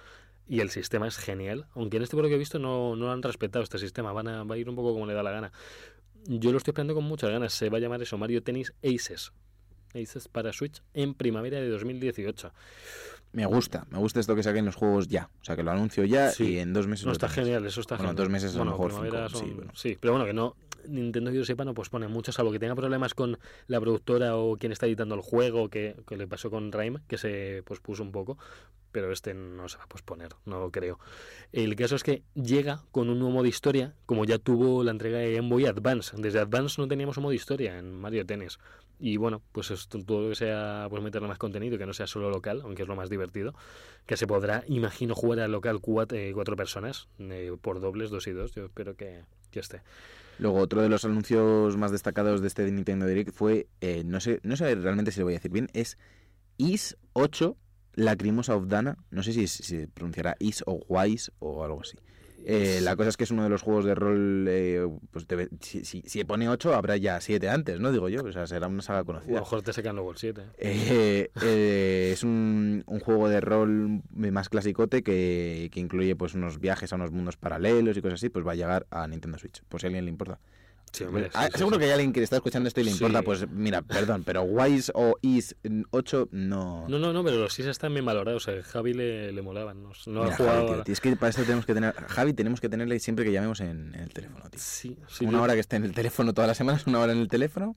Y el sistema es genial. Aunque en este por lo que he visto no, no han respetado este sistema. Van a, va a ir un poco como le da la gana. Yo lo estoy esperando con muchas ganas. Se va a llamar eso Mario Tennis Aces. Aces para Switch en primavera de 2018. Me gusta, me gusta esto que saquen los juegos ya. O sea, que lo anuncio ya Sí. y en dos meses. No está genial, eso está Bueno, genial. dos meses a lo mejor son- sí, bueno. sí, pero bueno, que no. Nintendo que yo sepa no pospone mucho, salvo que tenga problemas con la productora o quien está editando el juego, que, que le pasó con Rime, que se pospuso un poco, pero este no se va a posponer, no lo creo. El caso es que llega con un nuevo modo historia, como ya tuvo la entrega de Game Boy Advance. Desde Advance no teníamos un modo historia en Mario Tennis. Y bueno, pues todo lo que sea, pues meterle más contenido, que no sea solo local, aunque es lo más divertido, que se podrá, imagino, jugar al local cuatro, eh, cuatro personas, eh, por dobles, dos y dos, yo espero que, que esté. Luego, otro de los anuncios más destacados de este Nintendo Direct fue, eh, no sé no sé realmente si lo voy a decir bien, es Is 8 Lacrimosa of Dana. No sé si, si se pronunciará Is o Wise o algo así. Eh, la cosa es que es uno de los juegos de rol, eh, pues debe- si, si, si pone 8 habrá ya 7 antes, ¿no? Digo yo, o sea, será una saga A lo conocida. mejor te sacan luego el 7. Eh, eh, es un, un juego de rol más clasicote que, que incluye pues unos viajes a unos mundos paralelos y cosas así, pues va a llegar a Nintendo Switch, por si a alguien le importa. Sí, hombre, Ah, sí, seguro que hay alguien que está escuchando esto y le importa, pues mira, perdón, pero Wise o Is 8 no. No, no, no, pero los 6 están bien valorados. A Javi le, le molaban. No, no Mira, ha jugado. Javi, tío, es que para eso tenemos que tener. Javi, tenemos que tenerle siempre que llamemos en, en el teléfono, tío. Sí, sí, una hora que esté en el teléfono todas las semanas, una hora en el teléfono.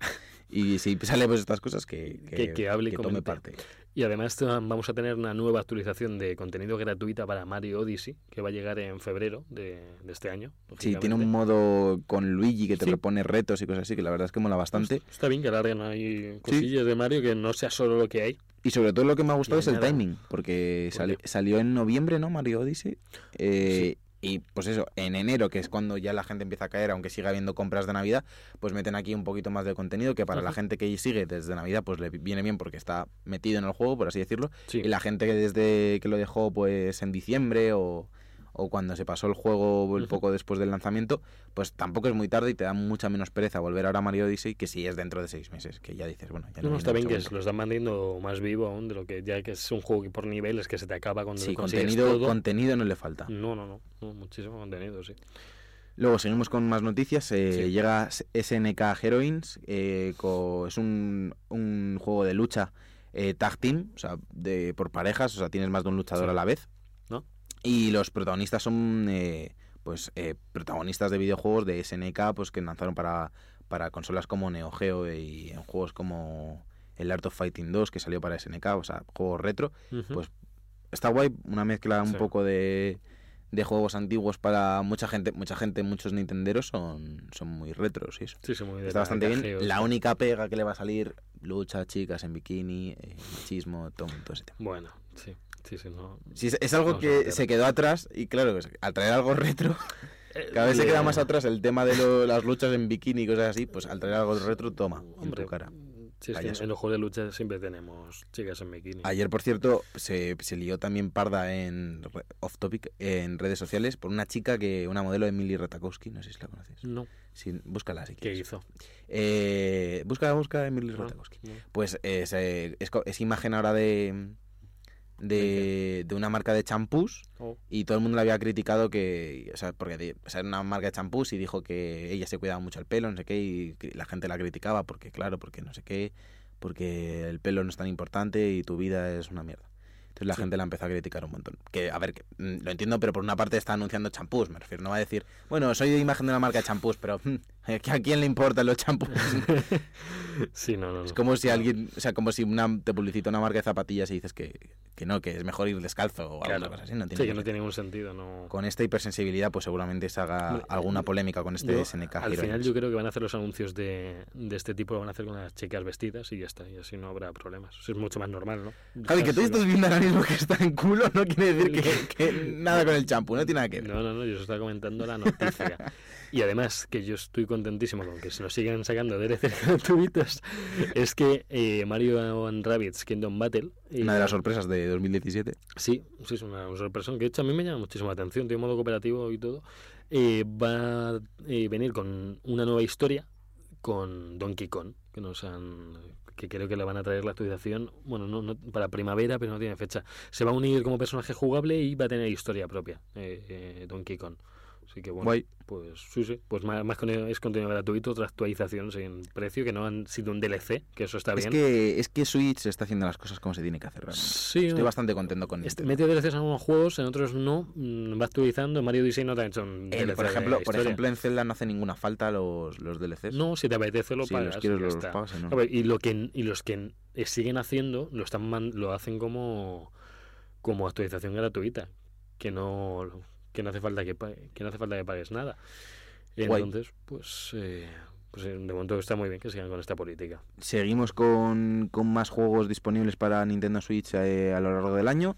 Y si sale pues estas cosas, que, Que- que hable y tome parte. Y además vamos a tener una nueva actualización de contenido gratuita para Mario Odyssey, que va a llegar en febrero de, de este año. Sí, tiene un modo con Luigi que te Sí. propone retos y cosas así, que la verdad es que mola bastante. Está bien que alarguen ahí cosillas de Mario, que no sea solo lo que hay. Y sobre todo lo que me ha gustado es el nada. timing, porque ¿Por salió en noviembre, ¿no? Mario Odyssey. Eh, Y pues eso, en enero, que es cuando ya la gente empieza a caer, aunque siga habiendo compras de Navidad, pues meten aquí un poquito más de contenido, que para la gente que sigue desde Navidad, pues le viene bien porque está metido en el juego, por así decirlo. Sí. Y la gente que desde que lo dejó pues en diciembre o, o cuando se pasó el juego un Ujú. poco después del lanzamiento, pues tampoco es muy tarde y te da mucha menos pereza volver ahora a Mario Odyssey que si es dentro de seis meses, que ya dices, bueno, ya No, no, está bien que lo están manteniendo más vivo aún de lo que ya que es un juego que por niveles que se te acaba cuando Sí, contenido, todo. contenido no le falta. No, no, no, no, muchísimo contenido, sí. Luego seguimos con más noticias. eh, Sí. Llega SNK Heroines. eh, co- es un, un juego de lucha eh, tag team, o sea, de, por parejas. O sea, tienes más de un luchador Sí. a la vez. Y los protagonistas son eh, pues eh, protagonistas de videojuegos de SNK pues que lanzaron para, para consolas como Neo Geo y en juegos como el Art of Fighting 2 que salió para SNK, o sea, juegos retro. Pues está guay, una mezcla un Sí. poco de, de juegos antiguos para mucha gente, mucha gente, muchos nintenderos son, son muy retros y eso. sí, sí, muy de Está bastante bien. La única pega que le va a salir, lucha, chicas en bikini, eh, machismo, todo, todo ese tema. Bueno, sí, sí, sí, no. Sí, es- es algo que se quedó atrás y claro, pues, al traer algo retro, [LAUGHS] Eh, cada vez se queda más atrás el tema de lo- las luchas en bikini y cosas así, pues al traer algo retro, toma, en tu cara. Sí, es que en los juegos de lucha siempre tenemos chicas en bikini. Ayer, por cierto, se, se lió también parda en off topic en redes sociales por una chica que, una modelo de Emily Ratakowski, no sé si la conoces. No, Sí, búscala si ¿qué hizo? Eh, busca, busca Emily No, Ratakowski. no. Pues es, eh, es, co- es imagen ahora de, de, de una marca de champús Oh, y todo el mundo le había criticado que, o sea, porque di- o sea, era una marca de champús y dijo que ella se cuidaba mucho el pelo, no sé qué, y la gente la criticaba porque, claro, porque no sé qué, porque el pelo no es tan importante y tu vida es una mierda. Entonces la Sí. gente la empezó a criticar un montón. Que, a ver, que, mm, lo entiendo, pero por una parte está anunciando champús, me refiero. No va a decir, bueno, soy de imagen de una marca de champús, pero mm, ¿a quién le importan los champús? [LAUGHS] Sí, no, no. Es no. como si alguien, o sea, como si una, te publicita una marca de zapatillas y dices que, que no, que es mejor ir descalzo o alguna Claro. cosa así. No tiene Sí, que no tiene ningún sentido. No... Con esta hipersensibilidad, pues seguramente se haga alguna yo- polémica con este Yo, SNK al final yo creo que van a hacer los anuncios de, de este tipo, lo van a hacer con las chicas vestidas y ya está, y así no habrá problemas. Es mucho más normal, ¿no? Javi, que tú estás viendo ahora mismo que está en culo no quiere decir que, [LAUGHS] que nada con el champú, no tiene nada que ver. No, no, no, yo os estaba comentando la noticia. [LAUGHS] y además, que yo estoy contentísimo con que se nos sigan sacando DLCs [LAUGHS] gratuitos, es que eh, Mario and Rabbids Kingdom Battle... eh, Una de las sorpresas de 2017. Sí, sí, es una, una sorpresa que de hecho a mí me llama muchísimo la atención, tiene modo cooperativo y todo. Eh, va a eh, venir con una nueva historia con Donkey Kong, que nos han que creo que le van a traer la actualización, bueno, no, no- para primavera, pero no tiene fecha. Se va a unir como personaje jugable y va a tener historia propia, Donkey Kong. Así que bueno, Guay. pues sí, sí, pues más, más con es contenido gratuito, otra actualización sin precio, que no han sido un DLC, que eso está Es bien. que, es que Switch está haciendo las cosas como se tiene que hacer realmente. Sí, Estoy bastante contento con Este, esto. mete DLCs en algunos juegos, en otros no. mm, Va actualizando. En Mario Odyssey no te han hecho un En- DLC por ejemplo, por ejemplo, en Zelda no hace ninguna falta los, los DLCs. No, si te apetece lo si pagas. los quieres los pagas y no. A ver, y, lo que, y los que eh, siguen haciendo lo, están lo hacen como, como actualización gratuita. Que no, que no hace falta que, que no hace falta que pagues nada. Guay. Entonces, pues, eh, pues eh, de momento está muy bien que sigan con esta política. Seguimos con, con más juegos disponibles para Nintendo Switch eh, a lo largo del año.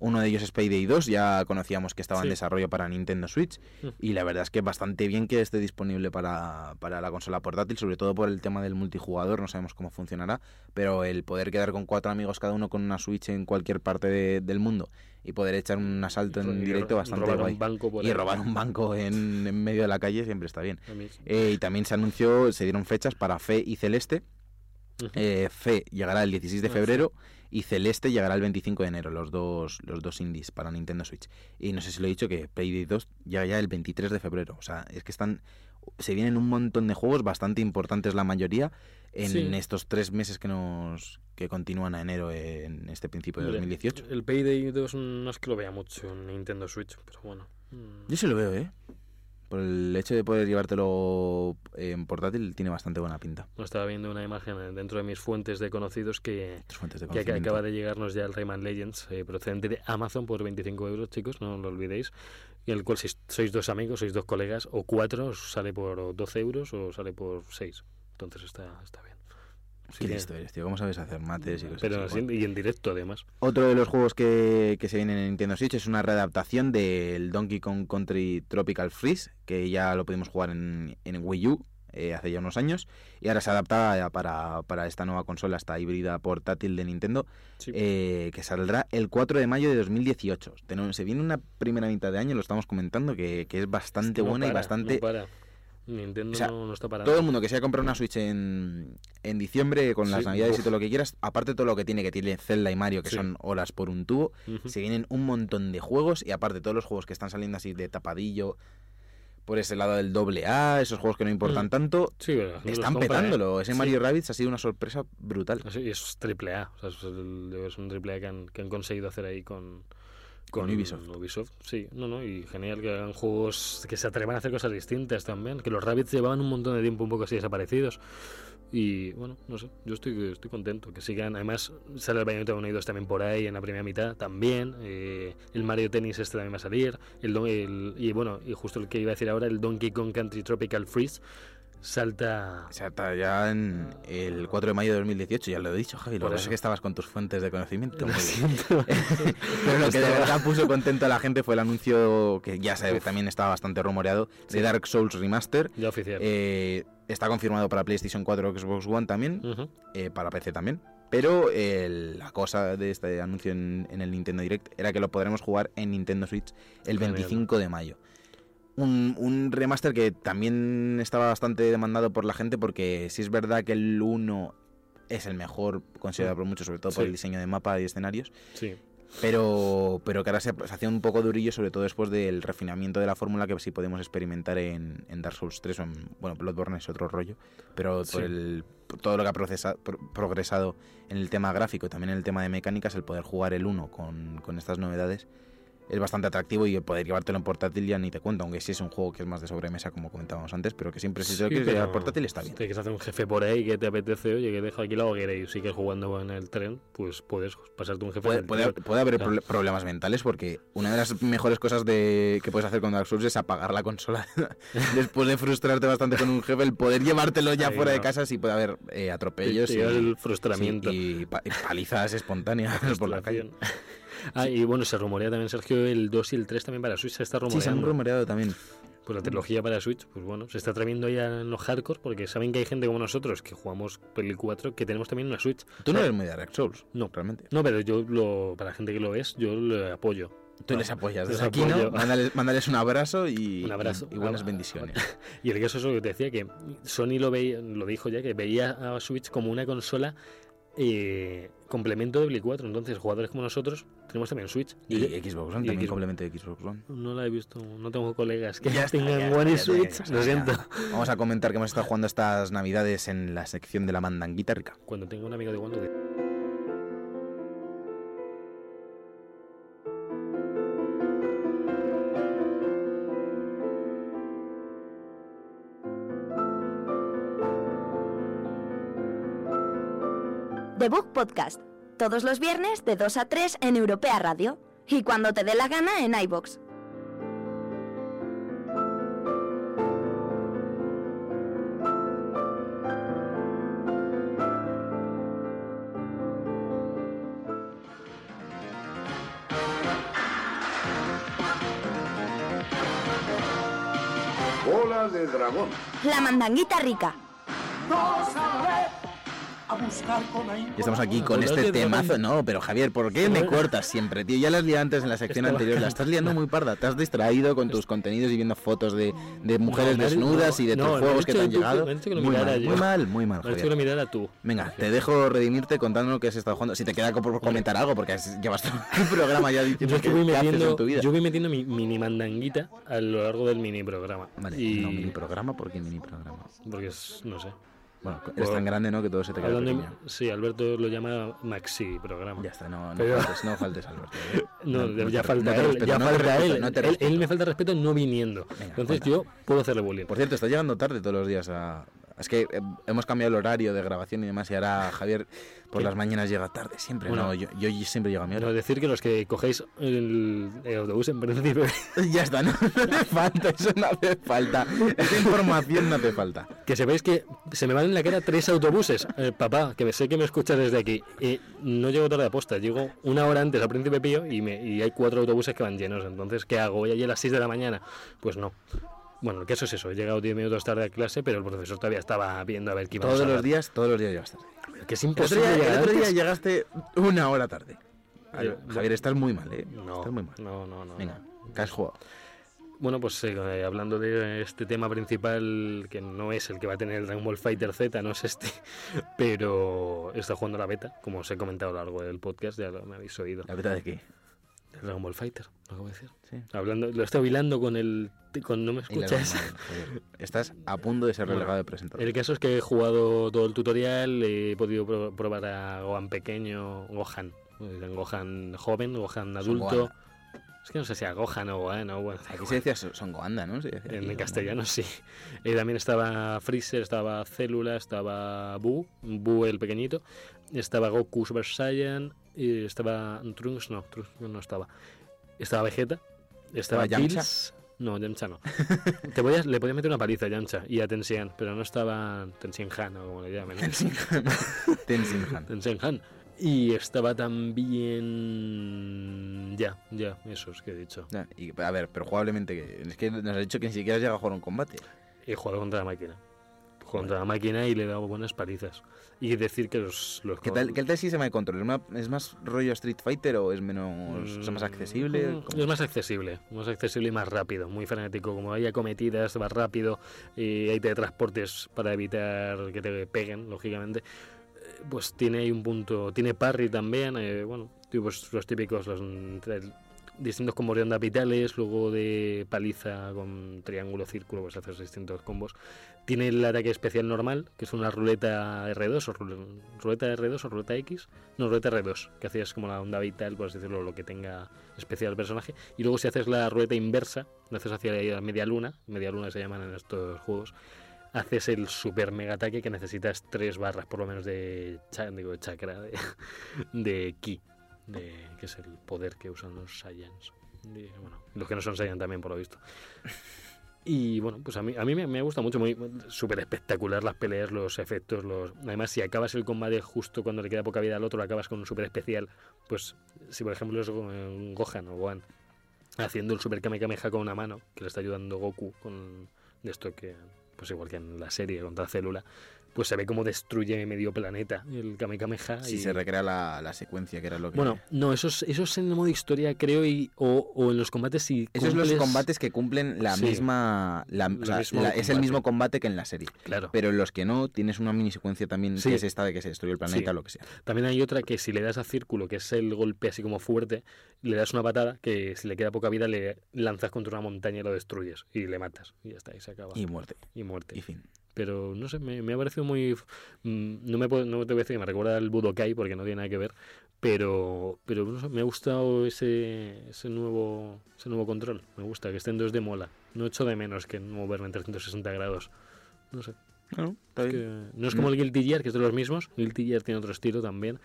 Uno de ellos es Payday 2, ya conocíamos que estaba en desarrollo para Nintendo Switch y la verdad es que bastante bien que esté disponible para, para la consola portátil, sobre todo por el tema del multijugador, no sabemos cómo funcionará, pero el poder quedar con cuatro amigos cada uno con una Switch en cualquier parte de- del mundo y poder echar un asalto en directo bastante robar guay. un banco por y ahí. robar un banco en, en medio de la calle siempre está bien. Eh, y también se anunció, se dieron fechas para Fe y Celeste. Eh, Fe llegará el 16 de Ah, febrero y Celeste llegará el 25 de enero, los dos, los dos indies para Nintendo Switch. Y no sé si lo he dicho que Payday 2 llega ya el 23 de febrero. O sea, es que están se vienen un montón de juegos, bastante importantes la mayoría, en Sí. estos tres meses que nos que continúan a enero en este principio de Hombre, 2018. El Payday 2 no es que lo vea mucho en Nintendo Switch, pero bueno. mm, Yo sí lo veo, ¿eh? Por el hecho de poder llevártelo en portátil tiene bastante buena pinta. no estaba viendo una imagen dentro de mis fuentes de conocidos que, de que acaba de llegarnos ya el Rayman Legends eh, procedente de Amazon por 25 euros, chicos, no lo olvidéis. Y el cual si sois dos amigos, sois dos colegas o cuatro, os sale por 12 euros o sale por 6. Entonces está, está bien. Sí, que- listo eres, tío. ¿Cómo sabes hacer mates y cosas Pero así? y en directo además. Otro de los juegos que, que se vienen en Nintendo Switch es una readaptación del Donkey Kong Country Tropical Freeze, que ya lo pudimos jugar en, en Wii U eh, hace ya unos años, y ahora se adapta ya para, para esta nueva consola, esta híbrida portátil de Nintendo, Sí. eh, que saldrá el 4 de mayo de 2018. Tenemos- se viene una primera mitad de año, lo estamos comentando, que, que es bastante Es que no buena y bastante... no para. Nintendo O sea, no, no está parando. Todo el mundo que se haya comprado una Switch en, en diciembre con las navidades y todo lo que quieras, aparte todo lo que tiene, que tiene Zelda y Mario, que Sí. son horas por un tubo, se vienen un montón de juegos y aparte todos los juegos que están saliendo así de tapadillo por ese lado del doble A, esos juegos que no importan Mm. tanto, Sí, están compra, ¿eh? petándolo. Ese Sí. Mario Rabbids ha sido una sorpresa brutal. Así, y es triple A. O sea, es, el- es un triple A que han, que han conseguido hacer ahí con, Con Ubisoft. Ubisoft, sí. No, no, y genial que hagan juegos que se atrevan a hacer cosas distintas también. Que los Rabbits llevaban un montón de tiempo un poco así desaparecidos. Y bueno, no sé, yo estoy, estoy contento. Que sigan. Además, sale el Bayonetta 1 y 2 también por ahí en la primera mitad también. eh, el Mario Tennis este también va a salir. El, el- y bueno, y justo el que iba a decir ahora, el Donkey Kong Country Tropical Freeze. Salta... Está ya en el 4 de mayo de 2018, ya lo he dicho, Javi. Lo que pasa es que estabas con tus fuentes de conocimiento. Lo siento. [LAUGHS] Pero lo que de verdad puso contento a la gente fue el anuncio que ya se también estaba bastante rumoreado de Dark Souls Remaster. Ya oficial. Eh, está confirmado para PlayStation 4 o Xbox One también, eh, para PC también. Pero eh, la cosa de este anuncio en, en el Nintendo Direct era que lo podremos jugar en Nintendo Switch el Genial. 25 de mayo. Un, un remaster que también estaba bastante demandado por la gente porque sí es verdad que el 1 es el mejor considerado por muchos, sobre todo por el diseño de mapa y escenarios. Sí. Pero, pero que ahora se, se hacía un poco durillo, sobre todo después del refinamiento de la fórmula que sí podemos experimentar en, en Dark Souls 3 o en, bueno, Bloodborne es otro rollo, pero Sí. por, el, por todo lo que ha procesa- pro- progresado en el tema gráfico y también en el tema de mecánicas, el poder jugar el 1 con, con estas novedades es bastante atractivo y poder llevártelo en portátil ya ni te cuento, aunque sí es un juego que es más de sobremesa como comentábamos antes, pero que siempre si te lo quieres llevar portátil está bien. Si te quieres hacer un jefe por ahí que te apetece, oye, que dejo aquí la hoguera y sigues jugando en el tren, pues puedes pasarte un jefe Puede, puede- puede haber Claro. proble- problemas mentales porque una de las mejores cosas de, que puedes hacer con Dark Souls es apagar la consola. [LAUGHS] Después de frustrarte bastante con un jefe, el poder llevártelo ya Ahí fuera de casa sí puede haber eh, atropellos y, el sí, frustramiento. y pa- y palizas espontáneas por la calle. [LAUGHS] Ah, y bueno, se rumorea también, Sergio, el 2 y el 3 también para Switch se está Sí, rumoreando. se han rumoreado también. Pues la trilogía para Switch, pues bueno, se está atreviendo ya en los hardcore porque saben que hay gente como nosotros que jugamos Play 4 que tenemos también una Switch. Tú no eres muy de Dark Souls, No. realmente. No, pero yo, lo, para la gente que lo es, yo le apoyo. Tú No, les apoyas. les Desde aquí, apoyo. ¿no? Mándales, mándales un abrazo y, Un abrazo. y, y buenas Ah, bendiciones. [LAUGHS] Y el caso es lo que te decía, que Sony lo, veía, lo dijo ya, que veía a Switch como una consola eh, complemento de Play 4. Entonces, jugadores como nosotros tenemos también Switch. Y Xbox One, y también Xbox. complemento de Xbox One. no la he visto, no tengo colegas que Ya está, tengan ya, One y Switch, lo siento. Vamos a comentar que hemos estado jugando estas navidades en la sección de la mandanguita rica. Cuando tengo un amigo de One, The Book Podcast. Todos los viernes de 2 a 3 en Europea Radio. Y cuando te dé la gana en iBox. Bola de dragón. La mandanguita rica. Y estamos aquí con este temazo. No, pero Javier, ¿por qué me cortas siempre, tío? Ya las lié antes en la sección anterior. La estás liando muy parda. Te has distraído con tus contenidos y viendo fotos de, de mujeres No, desnudas y de no, juegos que te han que- llegado. que Muy mal, muy mal, muy mal, Me tú. Venga, te dejo redimirte contando lo que has estado jugando. Si te queda por comentar algo, porque has- llevas todo el programa ya diciendo Yo que voy metiendo, en tu vida. yo voy metiendo mi mini mandanguita a lo largo del mini programa. Vale, y... no mini programa, ¿por qué mini programa? Porque es, no sé. Bueno, eres tan grande, ¿no? Que todo se te queda Hablando de- pequeño. sí, Alberto lo llama maxi programa. Ya está, no, no Pero- faltes, no faltes, Alberto. ¿eh? [LAUGHS] No, no ya falta él, respeto, ya falta respeto, él. él. él me falta respeto no viniendo. Venga, Entonces cuenta. yo puedo hacerle bullying. Por cierto, estás llegando tarde todos los días a... Es que eh, hemos cambiado el horario de grabación y demás y ahora Javier por ¿Qué? las mañanas llega tarde, siempre. Bueno. no, yo, yo siempre llego a mi hora. Pero decir que los que cogéis el, el autobús en principio [LAUGHS] ya está, no, no hace falta, eso no hace falta. Esa información no hace falta. Que sepáis que se me van en la cara tres autobuses. Eh, papá, que sé que me escuchas desde aquí. Eh, no llego tarde a posta, llego una hora antes al Príncipe Pío y, me, y hay cuatro autobuses que van llenos. Entonces, ¿qué hago? ¿Voy allí a las 6 de la mañana? Pues no. Bueno, el caso es eso. He llegado 10 minutos tarde a clase, pero el profesor todavía estaba viendo a ver qué iba a Todos pasar. los días, todos los días llegas tarde. Que es El otro, imposible día, el otro día llegaste una hora tarde. Javier, estás muy mal, ¿eh? No, Estás muy mal. no, no, no. Venga. ¿qué has jugado? Bueno, pues eh, hablando de este tema principal, que no es el que va a tener el Dragon Ball Fighter Z, no es este, [LAUGHS] pero está jugando la beta, como os he comentado a lo largo del podcast, ya lo me habéis oído. ¿La beta de qué? El Dragon Ball Fighter, lo acabo de decir. Sí. Hablando, lo estoy hilando con el. con no me escuchas. normal, Javier. Estás a punto de ser Bueno, relegado de presentador. El caso es que he jugado todo el tutorial, he podido pro- probar a Gohan pequeño, Gohan, eh, Gohan joven, Gohan adulto. Es que no sé si a Gohan o Gohan o bueno, Aquí se decía Son Goanda, ¿no? Se decía En castellano sí. Y también estaba Freezer, estaba Célula, estaba Buu, Buu el pequeñito, estaba Goku Super Saiyan, y estaba Trunks, no, Trunks no estaba. Estaba Vegeta, estaba. Bills, No, Yamcha no. [LAUGHS] Te podías, le podías meter una paliza a Yamcha y a Tenshinhan, pero no estaba Tenshin Han o como le llamen. ¿no? Tenzin [LAUGHS] Han. Tenshin Han. Y estaba también... Ya, ya, esos que he dicho. Y, a ver, pero jugablemente, es que nos has dicho que ni siquiera has llegado a jugar un combate. He jugado contra la máquina. He jugado contra la máquina y le he dado buenas palizas. Y decir que los... los ¿Qué tal, ¿Qué tal el sistema de control? ¿Es más, es más rollo Street Fighter o es menos o sea, más accesible? Mm, ¿Cómo? Es más accesible, más accesible y más rápido, muy frenético. Como hay acometidas, va rápido y hay teletransportes para evitar que te peguen, lógicamente. eh, Pues tiene ahí un punto, tiene parry también, eh, bueno, pues los típicos, los distintos combos de ondas vitales, luego de paliza con triángulo, círculo, pues haces distintos combos. Tiene el ataque especial normal, que es una ruleta R2 o rul- ruleta R2 o ruleta X, no, ruleta R2, que hacías como la onda vital, por así decirlo, lo que tenga especial el personaje. Y luego si haces la ruleta inversa, lo haces hacia la media luna, media luna se llaman en estos juegos, haces el super mega ataque que necesitas tres barras por lo menos de, chakra, de, [LAUGHS] de ki, de, que es el poder que usan los Saiyans. Bueno, los que no son Saiyan también, por lo visto. Y bueno, pues a mí, a mí me, gusta mucho, muy súper espectacular las peleas, los efectos, los además si acabas el combate justo cuando le queda poca vida al otro, lo acabas con un super especial, pues si por ejemplo es un Gohan o Gohan haciendo el super Kamehameha con una mano, que le está ayudando Goku con de esto que, pues igual que en la serie contra Célula, pues se ve como destruye medio planeta el Kamehameha. Si y- se recrea la, la secuencia, que era lo que... Bueno, no, eso es, eso es en el modo historia, creo, y, o, o en los combates si Esos son los combates que cumplen la Sí. misma... la- Lo o sea, mismo la- es el mismo combate que en la serie. Claro. Pero en los que no, tienes una mini secuencia también, Sí. que es esta de que se destruye el planeta o lo que sea. También hay otra que si le das a círculo, que es el golpe así como fuerte, le das una patada que si le queda poca vida le lanzas contra una montaña y lo destruyes y le matas. Y ya está, y se acaba. Y muerte. Y muerte. Y fin. Pero no sé, me, me ha parecido muy... mm, No, me, puedo- no te voy a decir que me recuerda al Budokai porque no tiene nada que ver, pero, pero no sé, me ha gustado ese, ese, nuevo, ese nuevo control. Me gusta, que esté en 2D mola. No echo de menos que moverme en 360 grados. No sé. Bueno, está Es bien. que no es como el Guilty Gear, que es de los mismos. Guilty Gear tiene otro estilo también.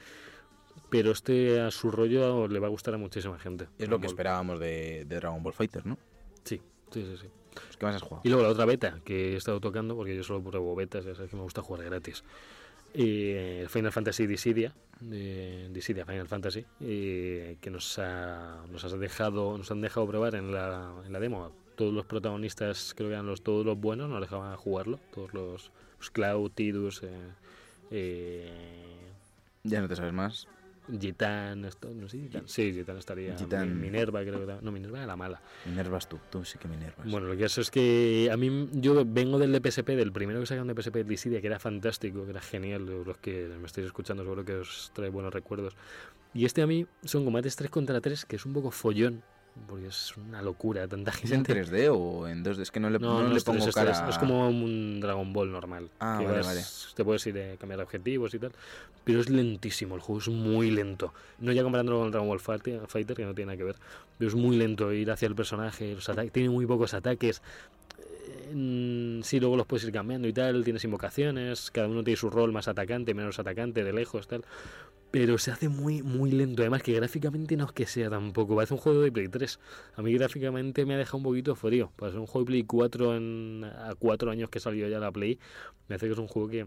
Pero este a su rollo le va a gustar a muchísima gente. Es lo que esperábamos de, de Dragon Ball Fighter, ¿no? Sí, sí, sí, sí. Pues, ¿Qué más has jugado? Y luego la otra beta que he estado tocando, porque yo solo pruebo betas, ya sabes que me gusta jugar gratis. Eh, el Final Fantasy Dissidia, de Dissidia Final Fantasy, eh, que nos, ha, nos, has dejado, nos han dejado probar en la, en la demo. Todos los protagonistas, creo que eran los, todos los buenos, nos dejaban jugarlo. Todos los, los Cloud, Tidus, eh, eh, Ya no te sabes más. Gitán, esto, no sé, Gitán. Sí, Gitán estaría. Gitán. Mi- Minerva, creo que. No, Minerva era la mala. Me enervas tú. Tú sí que me enervas. Bueno, lo que eso es que a mí, yo vengo del de PSP, del primero que sacaron de PSP, el Dissidia, que era fantástico, que era genial. Los que me estáis escuchando, seguro que os trae buenos recuerdos. Y este a mí son combates 3 contra 3, que es un poco follón, porque es una locura, tanta ¿Es gente. en 3D o en 2D? Es que no le, No, no no, le es, pongo 3D, es cara. 3D, es como un Dragon Ball normal. Ah, vale, vas- vale. Te puedes ir a cambiar objetivos y tal. Pero es lentísimo, el juego es muy lento. No ya comparándolo con Dragon Ball Fighter, que no tiene nada que ver. Pero es muy lento ir hacia el personaje. Los ataques, tiene muy pocos ataques. Eh, Sí, luego los puedes ir cambiando y tal. Tienes invocaciones. Cada uno tiene su rol más atacante, menos atacante, de lejos, tal. Pero se hace muy, muy lento. Además, que gráficamente no es que sea tampoco. Parece un juego de Play 3. A mí gráficamente me ha dejado un poquito frío. Para ser un juego de Play 4 en, a cuatro años que salió ya la Play, me hace que es un juego que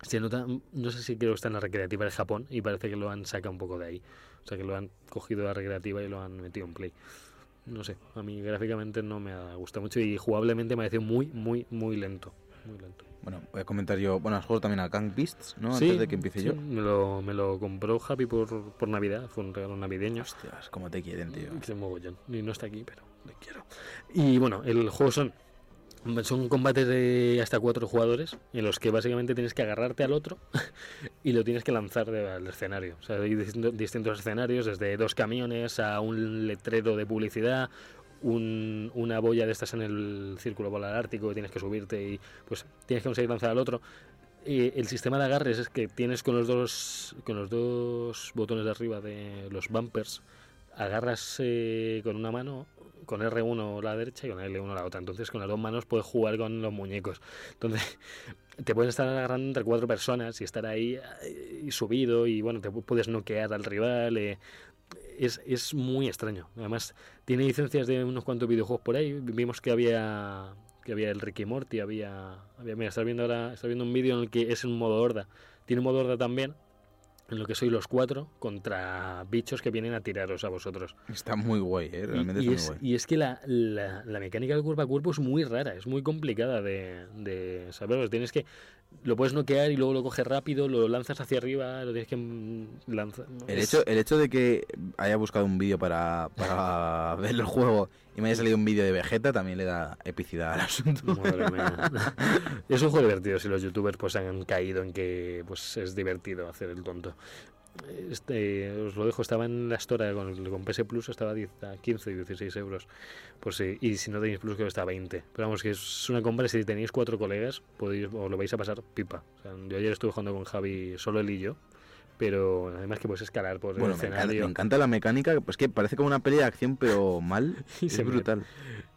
se nota. No sé si creo que está en la recreativa de Japón y parece que lo han sacado un poco de ahí. O sea, que lo han cogido de la recreativa y lo han metido en Play. No sé, a mí gráficamente no me ha gustado mucho y jugablemente me ha parecido muy, muy, muy lento. Muy lento. Bueno, voy a comentar yo. Bueno, has jugado también a Gang Beasts, ¿no? Sí, Antes de que empiece sí, yo. Me lo, me lo compró Happy por, por Navidad, fue un regalo navideño. Hostias, cómo te quieren, tío. Que mogollón. Y no está aquí, pero le quiero. Y bueno, el juego son. Son combates de hasta cuatro jugadores en los que básicamente tienes que agarrarte al otro [LAUGHS] y lo tienes que lanzar al escenario. O sea, hay distintos escenarios, desde dos camiones a un letrero de publicidad, un- una boya de estas en el círculo polar ártico que tienes que subirte y pues tienes que conseguir lanzar al otro. Eh, el sistema de agarres es que tienes con los dos con los dos botones de arriba de los bumpers agarras eh, con una mano con R1 la derecha y con L1 la otra entonces con las dos manos puedes jugar con los muñecos entonces [LAUGHS] te pueden estar agarrando entre cuatro personas y estar ahí eh, y subido y bueno te pu- puedes noquear al rival eh, es, es muy extraño. Además, tiene licencias de unos cuantos videojuegos por ahí. Vimos que había que había el Ricky Morty, había, había viendo ahora, estás viendo un vídeo en el que es en modo horda. Tiene un modo horda también, en lo que sois los cuatro contra bichos que vienen a tiraros a vosotros. Está muy guay, ¿eh? realmente y, es, es, muy guay. y es que la, la, la mecánica del cuerpo a cuerpo es muy rara, es muy complicada de, de saber. Tienes que. Lo puedes noquear y luego lo coges rápido, lo lanzas hacia arriba, lo tienes que lanzar. El es- hecho, el hecho de que haya buscado un vídeo para, para [LAUGHS] ver el juego y me haya salido un vídeo de Vegeta también le da epicidad al asunto. Madre mía. [LAUGHS] es un juego divertido si los youtubers pues han caído en que pues es divertido hacer el tonto. Este, os lo dejo, estaba en la store con, con PS Plus, estaba a 10 a 15 y 16 euros. Pues sí, y si no tenéis Plus, creo que está a 20. Pero vamos, que es una compra, si tenéis cuatro colegas, podéis, o lo vais a pasar pipa. O sea, yo ayer estuve jugando con Javi, solo él y yo, pero además que puedes escalar por Bueno, el me encanta, escenario. me encanta la mecánica, pues que parece como una peli de acción, pero mal. [LAUGHS] Y Es brutal.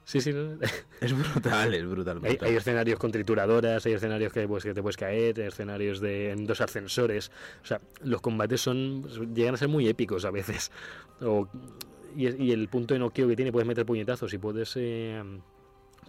Sí, sí, no, [LAUGHS] Es brutal, es brutal. Hay, brutal. hay escenarios con trituradoras, hay escenarios que, pues, que te puedes caer, hay escenarios de en dos ascensores. O sea, los combates son llegan a ser muy épicos a veces. O- y, y el punto de noqueo que tiene, puedes meter puñetazos y puedes, eh,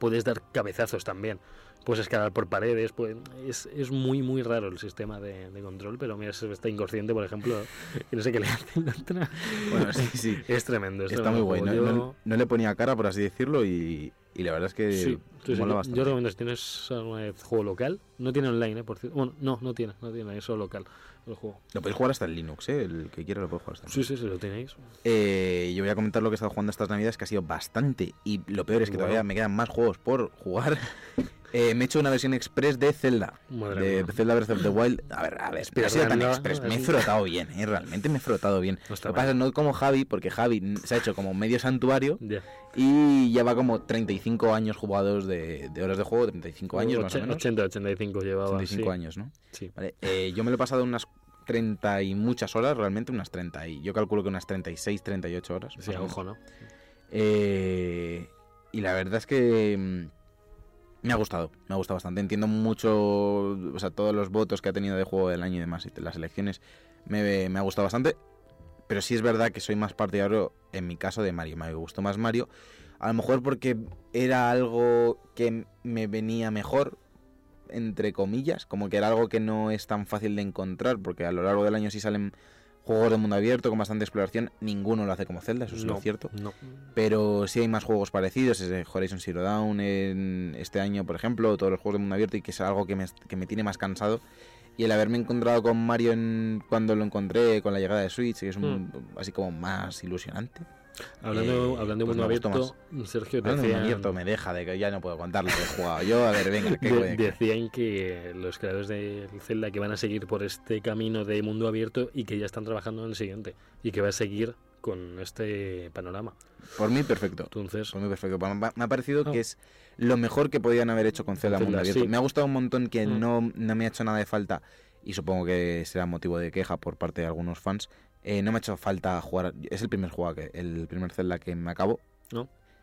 puedes dar cabezazos también. Puedes escalar por paredes. pues, es, es muy, muy raro el sistema de, de control, pero mira, se está inconsciente, por ejemplo, y no sé qué le hace la otra. Bueno, sí, sí. [LAUGHS] Es tremendo. es Está muy guay. No, le ponía cara, por así decirlo, y, y la verdad es que Sí, sí, mola bastante. Yo recomiendo si tienes alguna vez juego local. No tiene online, ¿eh? Por cierto. Bueno, no, no tiene, no tiene, es solo local el juego. Lo podéis jugar hasta en Linux, ¿eh? El que quiera lo puede jugar hasta en Sí, sí, sí, lo tenéis. Eh, yo voy a comentar lo que he estado jugando estas navidades, que ha sido bastante. Y lo peor es que Wow. todavía me quedan más juegos por jugar. [LAUGHS] Eh, me he hecho una versión express de Zelda. Madre de mía. Zelda Breath of the Wild. A ver, a ver, no ha sido tan express. Me he frotado bien, ¿eh? Realmente me he frotado bien. Está lo que pasa no como Javi, porque Javi se ha hecho como medio santuario y lleva como 35 años jugados de, de horas de juego, 35 años más o Oche- menos. 80, 85 llevaba. 85 sí. años, ¿no? Sí. Vale, eh, yo me lo he pasado unas 30 y muchas horas, realmente, unas 30 y yo calculo que unas 36, 38 horas. Sí, ojo, ¿no? Eh, y la verdad es que mm, me ha gustado, me ha gustado bastante. Entiendo mucho, o sea, todos los votos que ha tenido de juego del año y demás, y las elecciones, me, me ha gustado bastante. Pero sí es verdad que soy más partidario, en mi caso, de Mario. Me gustó más Mario. A lo mejor porque era algo que me venía mejor, entre comillas, como que era algo que no es tan fácil de encontrar, porque a lo largo del año sí salen juegos de mundo abierto con bastante exploración, ninguno lo hace como Zelda, eso es lo No, cierto. No. Pero sí hay más juegos parecidos, es Horizon Zero Dawn en este año, por ejemplo, todos los juegos de mundo abierto y que es algo que me, que me tiene más cansado. Y el haberme encontrado con Mario en, cuando lo encontré con la llegada de Switch, que es un, así como más ilusionante. Hablando, Eh, hablando de pues mundo gustó abierto, Sergio, me decían, abierto, me deja de que ya no puedo contar lo que he jugado yo. A ver, venga, ¿qué [LAUGHS] de- decían que los creadores de Zelda que van a seguir por este camino de mundo abierto y que ya están trabajando en el siguiente y que va a seguir con este panorama. Por mí, perfecto. Entonces, Por mí, perfecto. Me ha- parecido Ah. que es lo mejor que podían haber hecho con Zelda Zelda, Mundo Abierto. sí. Me ha gustado un montón que Mm. no, no me ha hecho nada de falta y supongo que será motivo de queja por parte de algunos fans. Eh, no me ha hecho falta jugar. Es el primer juego que, el primer Zelda que me acabo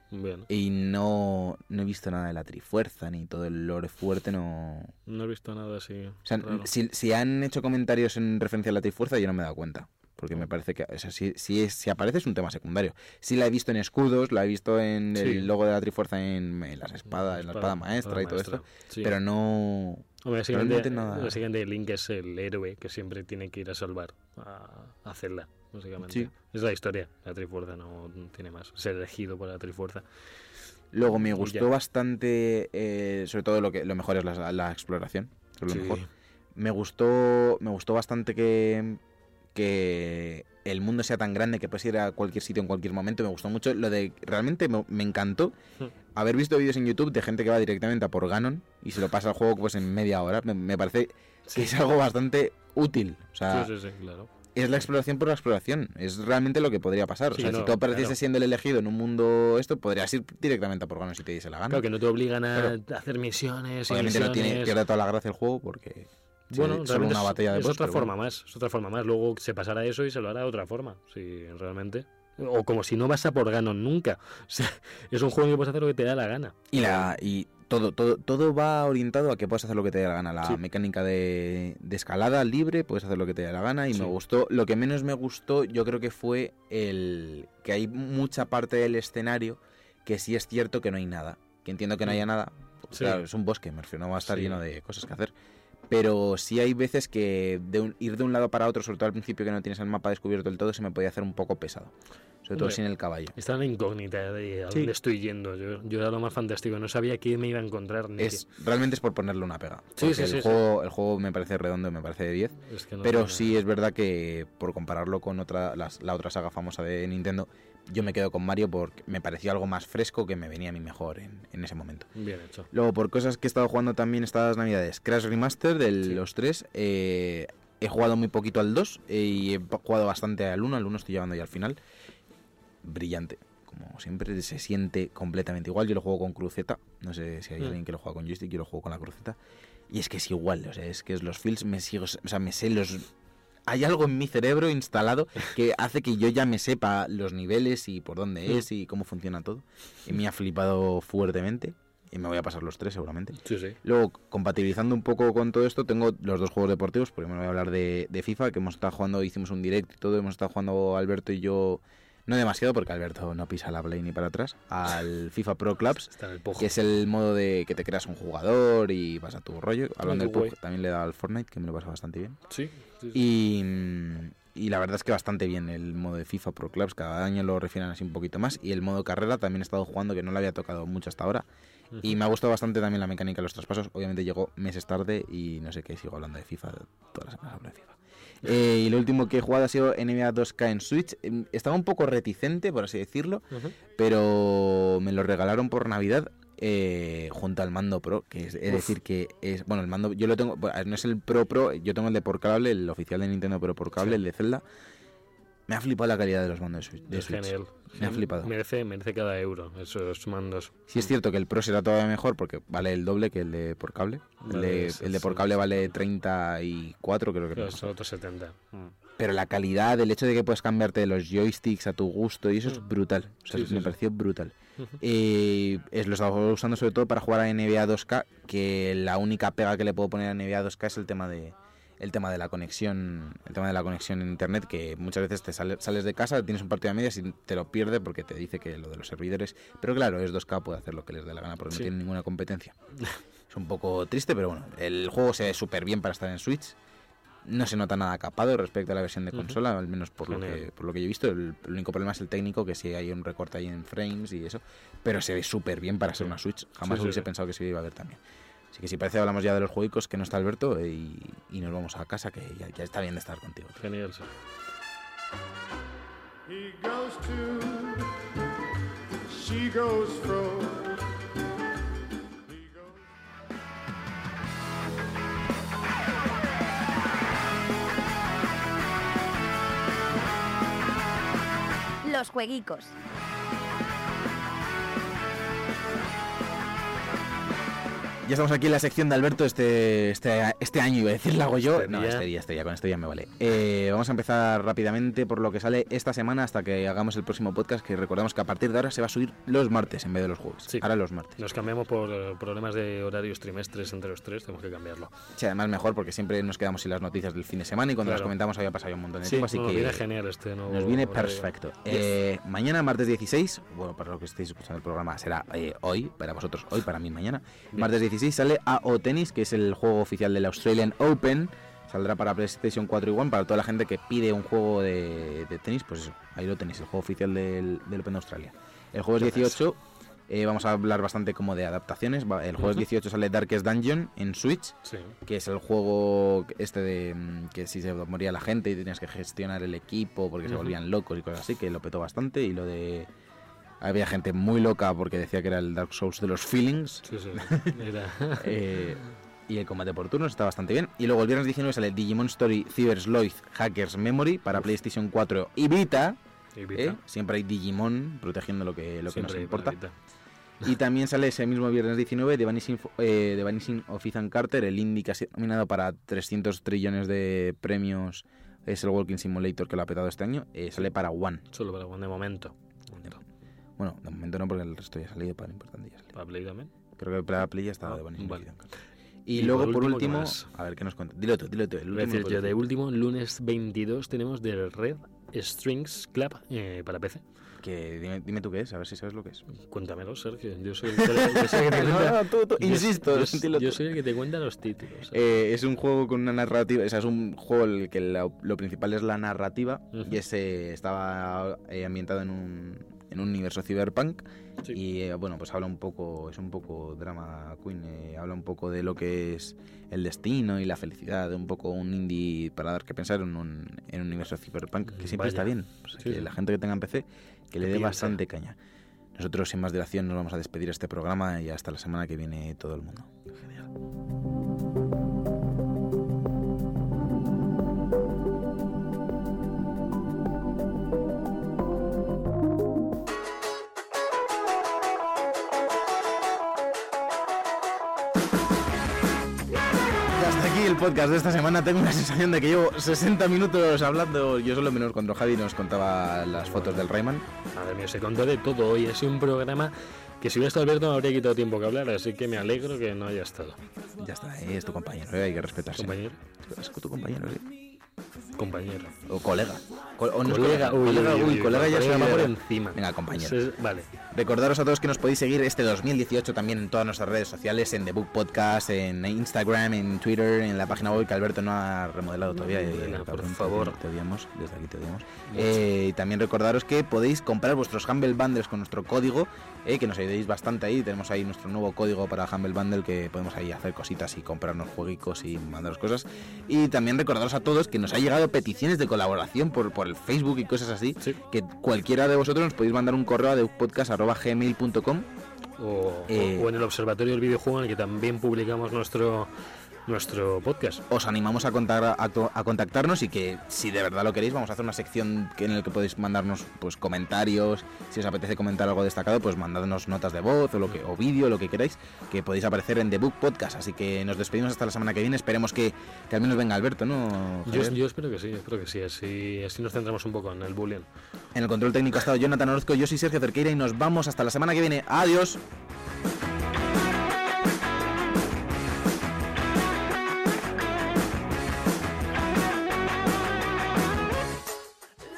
bien. y no, no he visto nada de la Trifuerza ni todo el lore fuerte. No. No he visto nada así. O sea, si, si han hecho comentarios en referencia a la Trifuerza, yo no me he dado cuenta. Porque me parece que, o sea, si, si, es- si aparece es un tema secundario. Sí la he visto en escudos, la he visto en Sí. el logo de la Trifuerza en, en las espadas, en la espada maestra y todo esto. sí. Pero no... Hombre, básicamente, nada. básicamente Link es el héroe que siempre tiene que ir a salvar a, a Zelda, básicamente. Sí. Es la historia, la Trifuerza no tiene más. Ser elegido por la Trifuerza. Luego me gustó bastante, eh, sobre todo lo que lo mejor es la, la exploración, es lo Sí. mejor. Me gustó, me gustó bastante que, que el mundo sea tan grande que puedes ir a cualquier sitio en cualquier momento. Me gustó mucho. Lo de realmente me, me encantó haber visto vídeos en YouTube de gente que va directamente a por Ganon y se lo pasa al juego pues en media hora. Me, me parece que es algo bastante útil. O sea, sí, sí, sí, claro. es la exploración por la exploración. Es realmente lo que podría pasar. O sea, no, si tú apareciese claro. siendo el elegido en un mundo esto, podrías ir directamente a por Ganon si te diese la gana. Claro, que no te obligan a Claro. hacer misiones. y Obviamente no tiene, pierde toda la gracia el juego porque sí, Bueno, solo realmente una es- batalla de es boss, otra forma bueno. más, es otra forma más. Luego se pasará eso y se lo hará de otra forma, sí, realmente. O como si no vas a por Ganon nunca. [LAUGHS] O sea, es un juego en que puedes hacer lo que te da la gana. Y, la, y todo, todo, todo va orientado a que puedas hacer lo que te dé la gana. La Sí. mecánica de, de escalada libre, puedes hacer lo que te dé la gana y Sí. me gustó. Lo que menos me gustó, yo creo que fue el que hay mucha parte del escenario que sí es cierto que no hay nada. Que entiendo que no haya nada. pues Sí. Claro, es un bosque, me refiero, no va a estar lleno de cosas que hacer. Pero sí hay veces que de un- ir de un lado para otro, sobre todo al principio que no tienes el mapa descubierto del todo, se me podía hacer un poco pesado. Sobre todo Hombre, sin el caballo. Está en la incógnita de a Sí. dónde estoy yendo. Yo, yo era lo más fantástico. No sabía qué me iba a encontrar. Ni Es, realmente es por ponerle una pega. Sí, sí, el, sí, sí. juego, el juego me parece redondo, me parece de 10. qué. Es que no pero sí nada. es verdad que por compararlo con otra las- la otra saga famosa de Nintendo, yo me quedo con Mario porque me pareció algo más fresco que me venía a mí mejor en, en ese momento. Bien hecho. Luego, por cosas que he estado jugando también estas navidades, Crash Remaster de Sí. los tres. eh, he jugado muy poquito al 2 eh, y he jugado bastante al 1. Al 1 estoy llevando ya al final. Brillante. Como siempre, se siente completamente igual. Yo lo juego con cruceta. No sé si hay Mm. alguien que lo juega con joystick. Yo lo juego con la cruceta. Y es que es igual. O sea, es que es los feels me sigo. O sea, me sé los. Hay algo en mi cerebro instalado que hace que yo ya me sepa los niveles y por dónde es y cómo funciona todo. Y me ha flipado fuertemente. Y me voy a pasar los tres seguramente. Sí, sí. Luego, compatibilizando un poco con todo esto, tengo los dos juegos deportivos. Primero voy a hablar de, de FIFA, que hemos estado jugando, hicimos un direct y todo. Hemos estado jugando Alberto y yo, no demasiado, porque Alberto no pisa la play ni para atrás, al [LAUGHS] FIFA Pro Clubs, que es el modo de que te creas un jugador y vas a tu rollo. Hablando del. PUBG, también le he dado al Fortnite, que me lo pasa bastante bien. Sí, sí, sí. Y, y la verdad es que bastante bien el modo de FIFA Pro Clubs. Cada año lo refinan así un poquito más. Y el modo carrera también he estado jugando, que no lo había tocado mucho hasta ahora. Y me ha gustado bastante también la mecánica de los traspasos. Obviamente llegó meses tarde y no sé qué, sigo hablando de FIFA. Todas las semanas hablo de FIFA. Eh, y lo último que he jugado ha sido NBA 2K en Switch. Em, Estaba un poco reticente, por así decirlo, pero me lo regalaron por Navidad eh, junto al mando Pro, que es, decir que es, bueno, el mando, yo lo tengo, no es el Pro Pro, yo tengo el de por cable, el oficial de Nintendo, pero por cable, Sí. el de Zelda. Me ha flipado la calidad de los mandos de Switch. Es genial. Me ha Sí, flipado. Merece, merece cada euro esos mandos. Sí es cierto que el Pro será todavía mejor porque vale el doble que el de por cable. El de, es- el de es- por cable vale 34, creo que Pero no. son otros 70. Mm. Pero la calidad, el hecho de que puedes cambiarte los joysticks a tu gusto y eso es Mm. brutal. O sea, Sí, sí, me sí. pareció brutal. Y es, lo estaba usando sobre todo para jugar a NBA 2K, que la única pega que le puedo poner a NBA 2K es el tema de el tema de la conexión, el tema de la conexión en internet, que muchas veces te sale- sales de casa, tienes un partido a medias y te lo pierdes porque te dice que lo de los servidores, pero claro, es 2K, puede hacer lo que les dé la gana porque Sí. no tiene ninguna competencia. [LAUGHS] es un poco triste, pero bueno, el juego se ve súper bien para estar en Switch. No se nota nada capado respecto a la versión de consola, al menos por lo, que, por lo que yo he visto. El, el único problema es el técnico, que sí hay un recorte ahí en frames y eso. Pero se ve súper bien para ser una Switch. Jamás Sí, sí, hubiese pensado que se iba a ver también. Así que si parece hablamos ya de los juegos, que no está Alberto y, y nos vamos a casa, que ya, ya está bien de estar contigo. Genial, sí. He goes to, she goes fro. He goes. Los jueguicos. Ya estamos aquí en la sección de Alberto este, este, este año, iba a decir, la hago yo. Este no, día. este día, este día, con este día me vale. Eh, vamos a empezar rápidamente por lo que sale esta semana hasta que hagamos el próximo podcast, que recordamos que a partir de ahora se va a subir los martes en vez de los jueves. Sí. Ahora los martes. Nos cambiamos por eh, problemas de horarios trimestres entre los tres, tenemos que cambiarlo. Sí, además mejor porque siempre nos quedamos sin las noticias del fin de semana y cuando las comentamos había pasado ya un montón de Sí, tiempo, así no, que nos viene genial este nuevo nos viene horario. perfecto. Eh, mañana, martes 16, bueno, para lo que estéis escuchando el programa será eh, hoy, para vosotros hoy, para mí mañana. Martes 16 sale AO Tennis, que es el juego oficial del Australian Open. Saldrá para PlayStation 4 y One, para toda la gente que pide un juego de, de tenis, pues eso, ahí lo tenéis, el juego oficial del, del Open de Australia. El juego es 18, eh, vamos a hablar bastante como de adaptaciones. El juego es Ujú. 18 sale Darkest Dungeon en Switch Sí, que es el juego este de mm, que si se moría la gente y tenías que gestionar el equipo porque se volvían locos y cosas así, que lo petó bastante. Y lo de. Había gente muy loca porque decía que era el Dark Souls de los feelings. sí, sí. [LAUGHS] Era... eh, y el combate por turnos está bastante bien. Y luego el viernes 19 sale Digimon Story Cyber Sloth Hackers Memory para PlayStation 4 y Vita. Y Vita. ¿eh? Siempre hay Digimon protegiendo lo que, lo que nos importa. Y también sale ese mismo viernes 19 The Vanishing, eh, The Vanishing of Ethan Carter, el indie que ha sido nominado para 300 trillones de premios. Es el Walking Simulator que lo ha petado este año. eh, sale para One. Solo para One de momento. Momento. Bueno, de momento no, porque el resto ya ha salido para importante. Ya ha salido. Para Play también. Creo que la Play ya estaba Ah, de Bonificación. vale. Y, Y luego, por último, a ver qué nos cuenta. Dilo tú, dilo tú. El decir yo, de último, lunes 22 tenemos del Red Strings Club eh, para PC. Que dime, dime tú qué es, a ver si sabes lo que es. Cuéntamelo, Sergio. Yo soy el que, insisto, yo, soy el que te cuenta los títulos. Eh, es un juego con una narrativa, o sea, es un juego en el que lo, lo principal es la narrativa y ese estaba eh, ambientado en un, en un universo cyberpunk Sí. y eh, bueno, pues habla un poco, es un poco drama queen, eh, habla un poco de lo que es el destino y la felicidad, un poco un indie para dar que pensar en un, en un universo cyberpunk que siempre Vaya. está bien, o sea, Sí, que sí. la gente que tenga en PC que le dé bastante caña. Nosotros sin más dilación nos vamos a despedir este programa y hasta la semana que viene todo el mundo. Genial. Podcast de esta semana. Tengo una sensación de que llevo 60 minutos hablando yo solo menos cuando Javi nos contaba las fotos del Rayman. Madre mía, se contó de todo hoy. Ha sido un programa que si hubiera estado Alberto me habría quitado tiempo que hablar, así que me alegro que no haya estado. Ya está, eh, es tu compañero, eh, hay que respetarse. Compañero, Es tu compañero, sí. Compañero. O colega. Co- o no Colega, uy, colega, uy, uy, colega ya colega por de- encima. Venga, compañero. Vale. Recordaros a todos que nos podéis seguir este 2018 también en todas nuestras redes sociales, en The Book Podcast, en Instagram, en Twitter, en la página web que Alberto no ha remodelado todavía. Por favor. Te odiamos, desde aquí te odiamos. Eh, y también recordaros que podéis comprar vuestros Humble Bundles con nuestro código, eh, que nos ayudéis bastante ahí. Tenemos ahí nuestro nuevo código para Humble Bundle que podemos ahí hacer cositas y comprarnos jueguicos y mandaros cosas. Y también recordaros a todos que nos ha llegado peticiones de colaboración por, por el Facebook y cosas así. Sí. Que cualquiera de vosotros nos podéis mandar un correo a deupodcast.gmail.com O, Eh, o en el Observatorio del Videojuego en el que también publicamos nuestro nuestro podcast. os animamos a, contar, a, a contactarnos y que si de verdad lo queréis vamos a hacer una sección en la que podéis mandarnos pues comentarios. Si os apetece comentar algo destacado pues mandadnos notas de voz o lo que o vídeo lo que queráis que podéis aparecer en The Book Podcast. Así que nos despedimos hasta la semana que viene. Esperemos que, que al menos venga Alberto no Yo, espero que sí, yo espero que sí, así, así nos centramos un poco en el bullying. en el control técnico ha estado Jonathan Orozco yo soy Sergio Cerqueira y nos vamos hasta la semana que viene. Adiós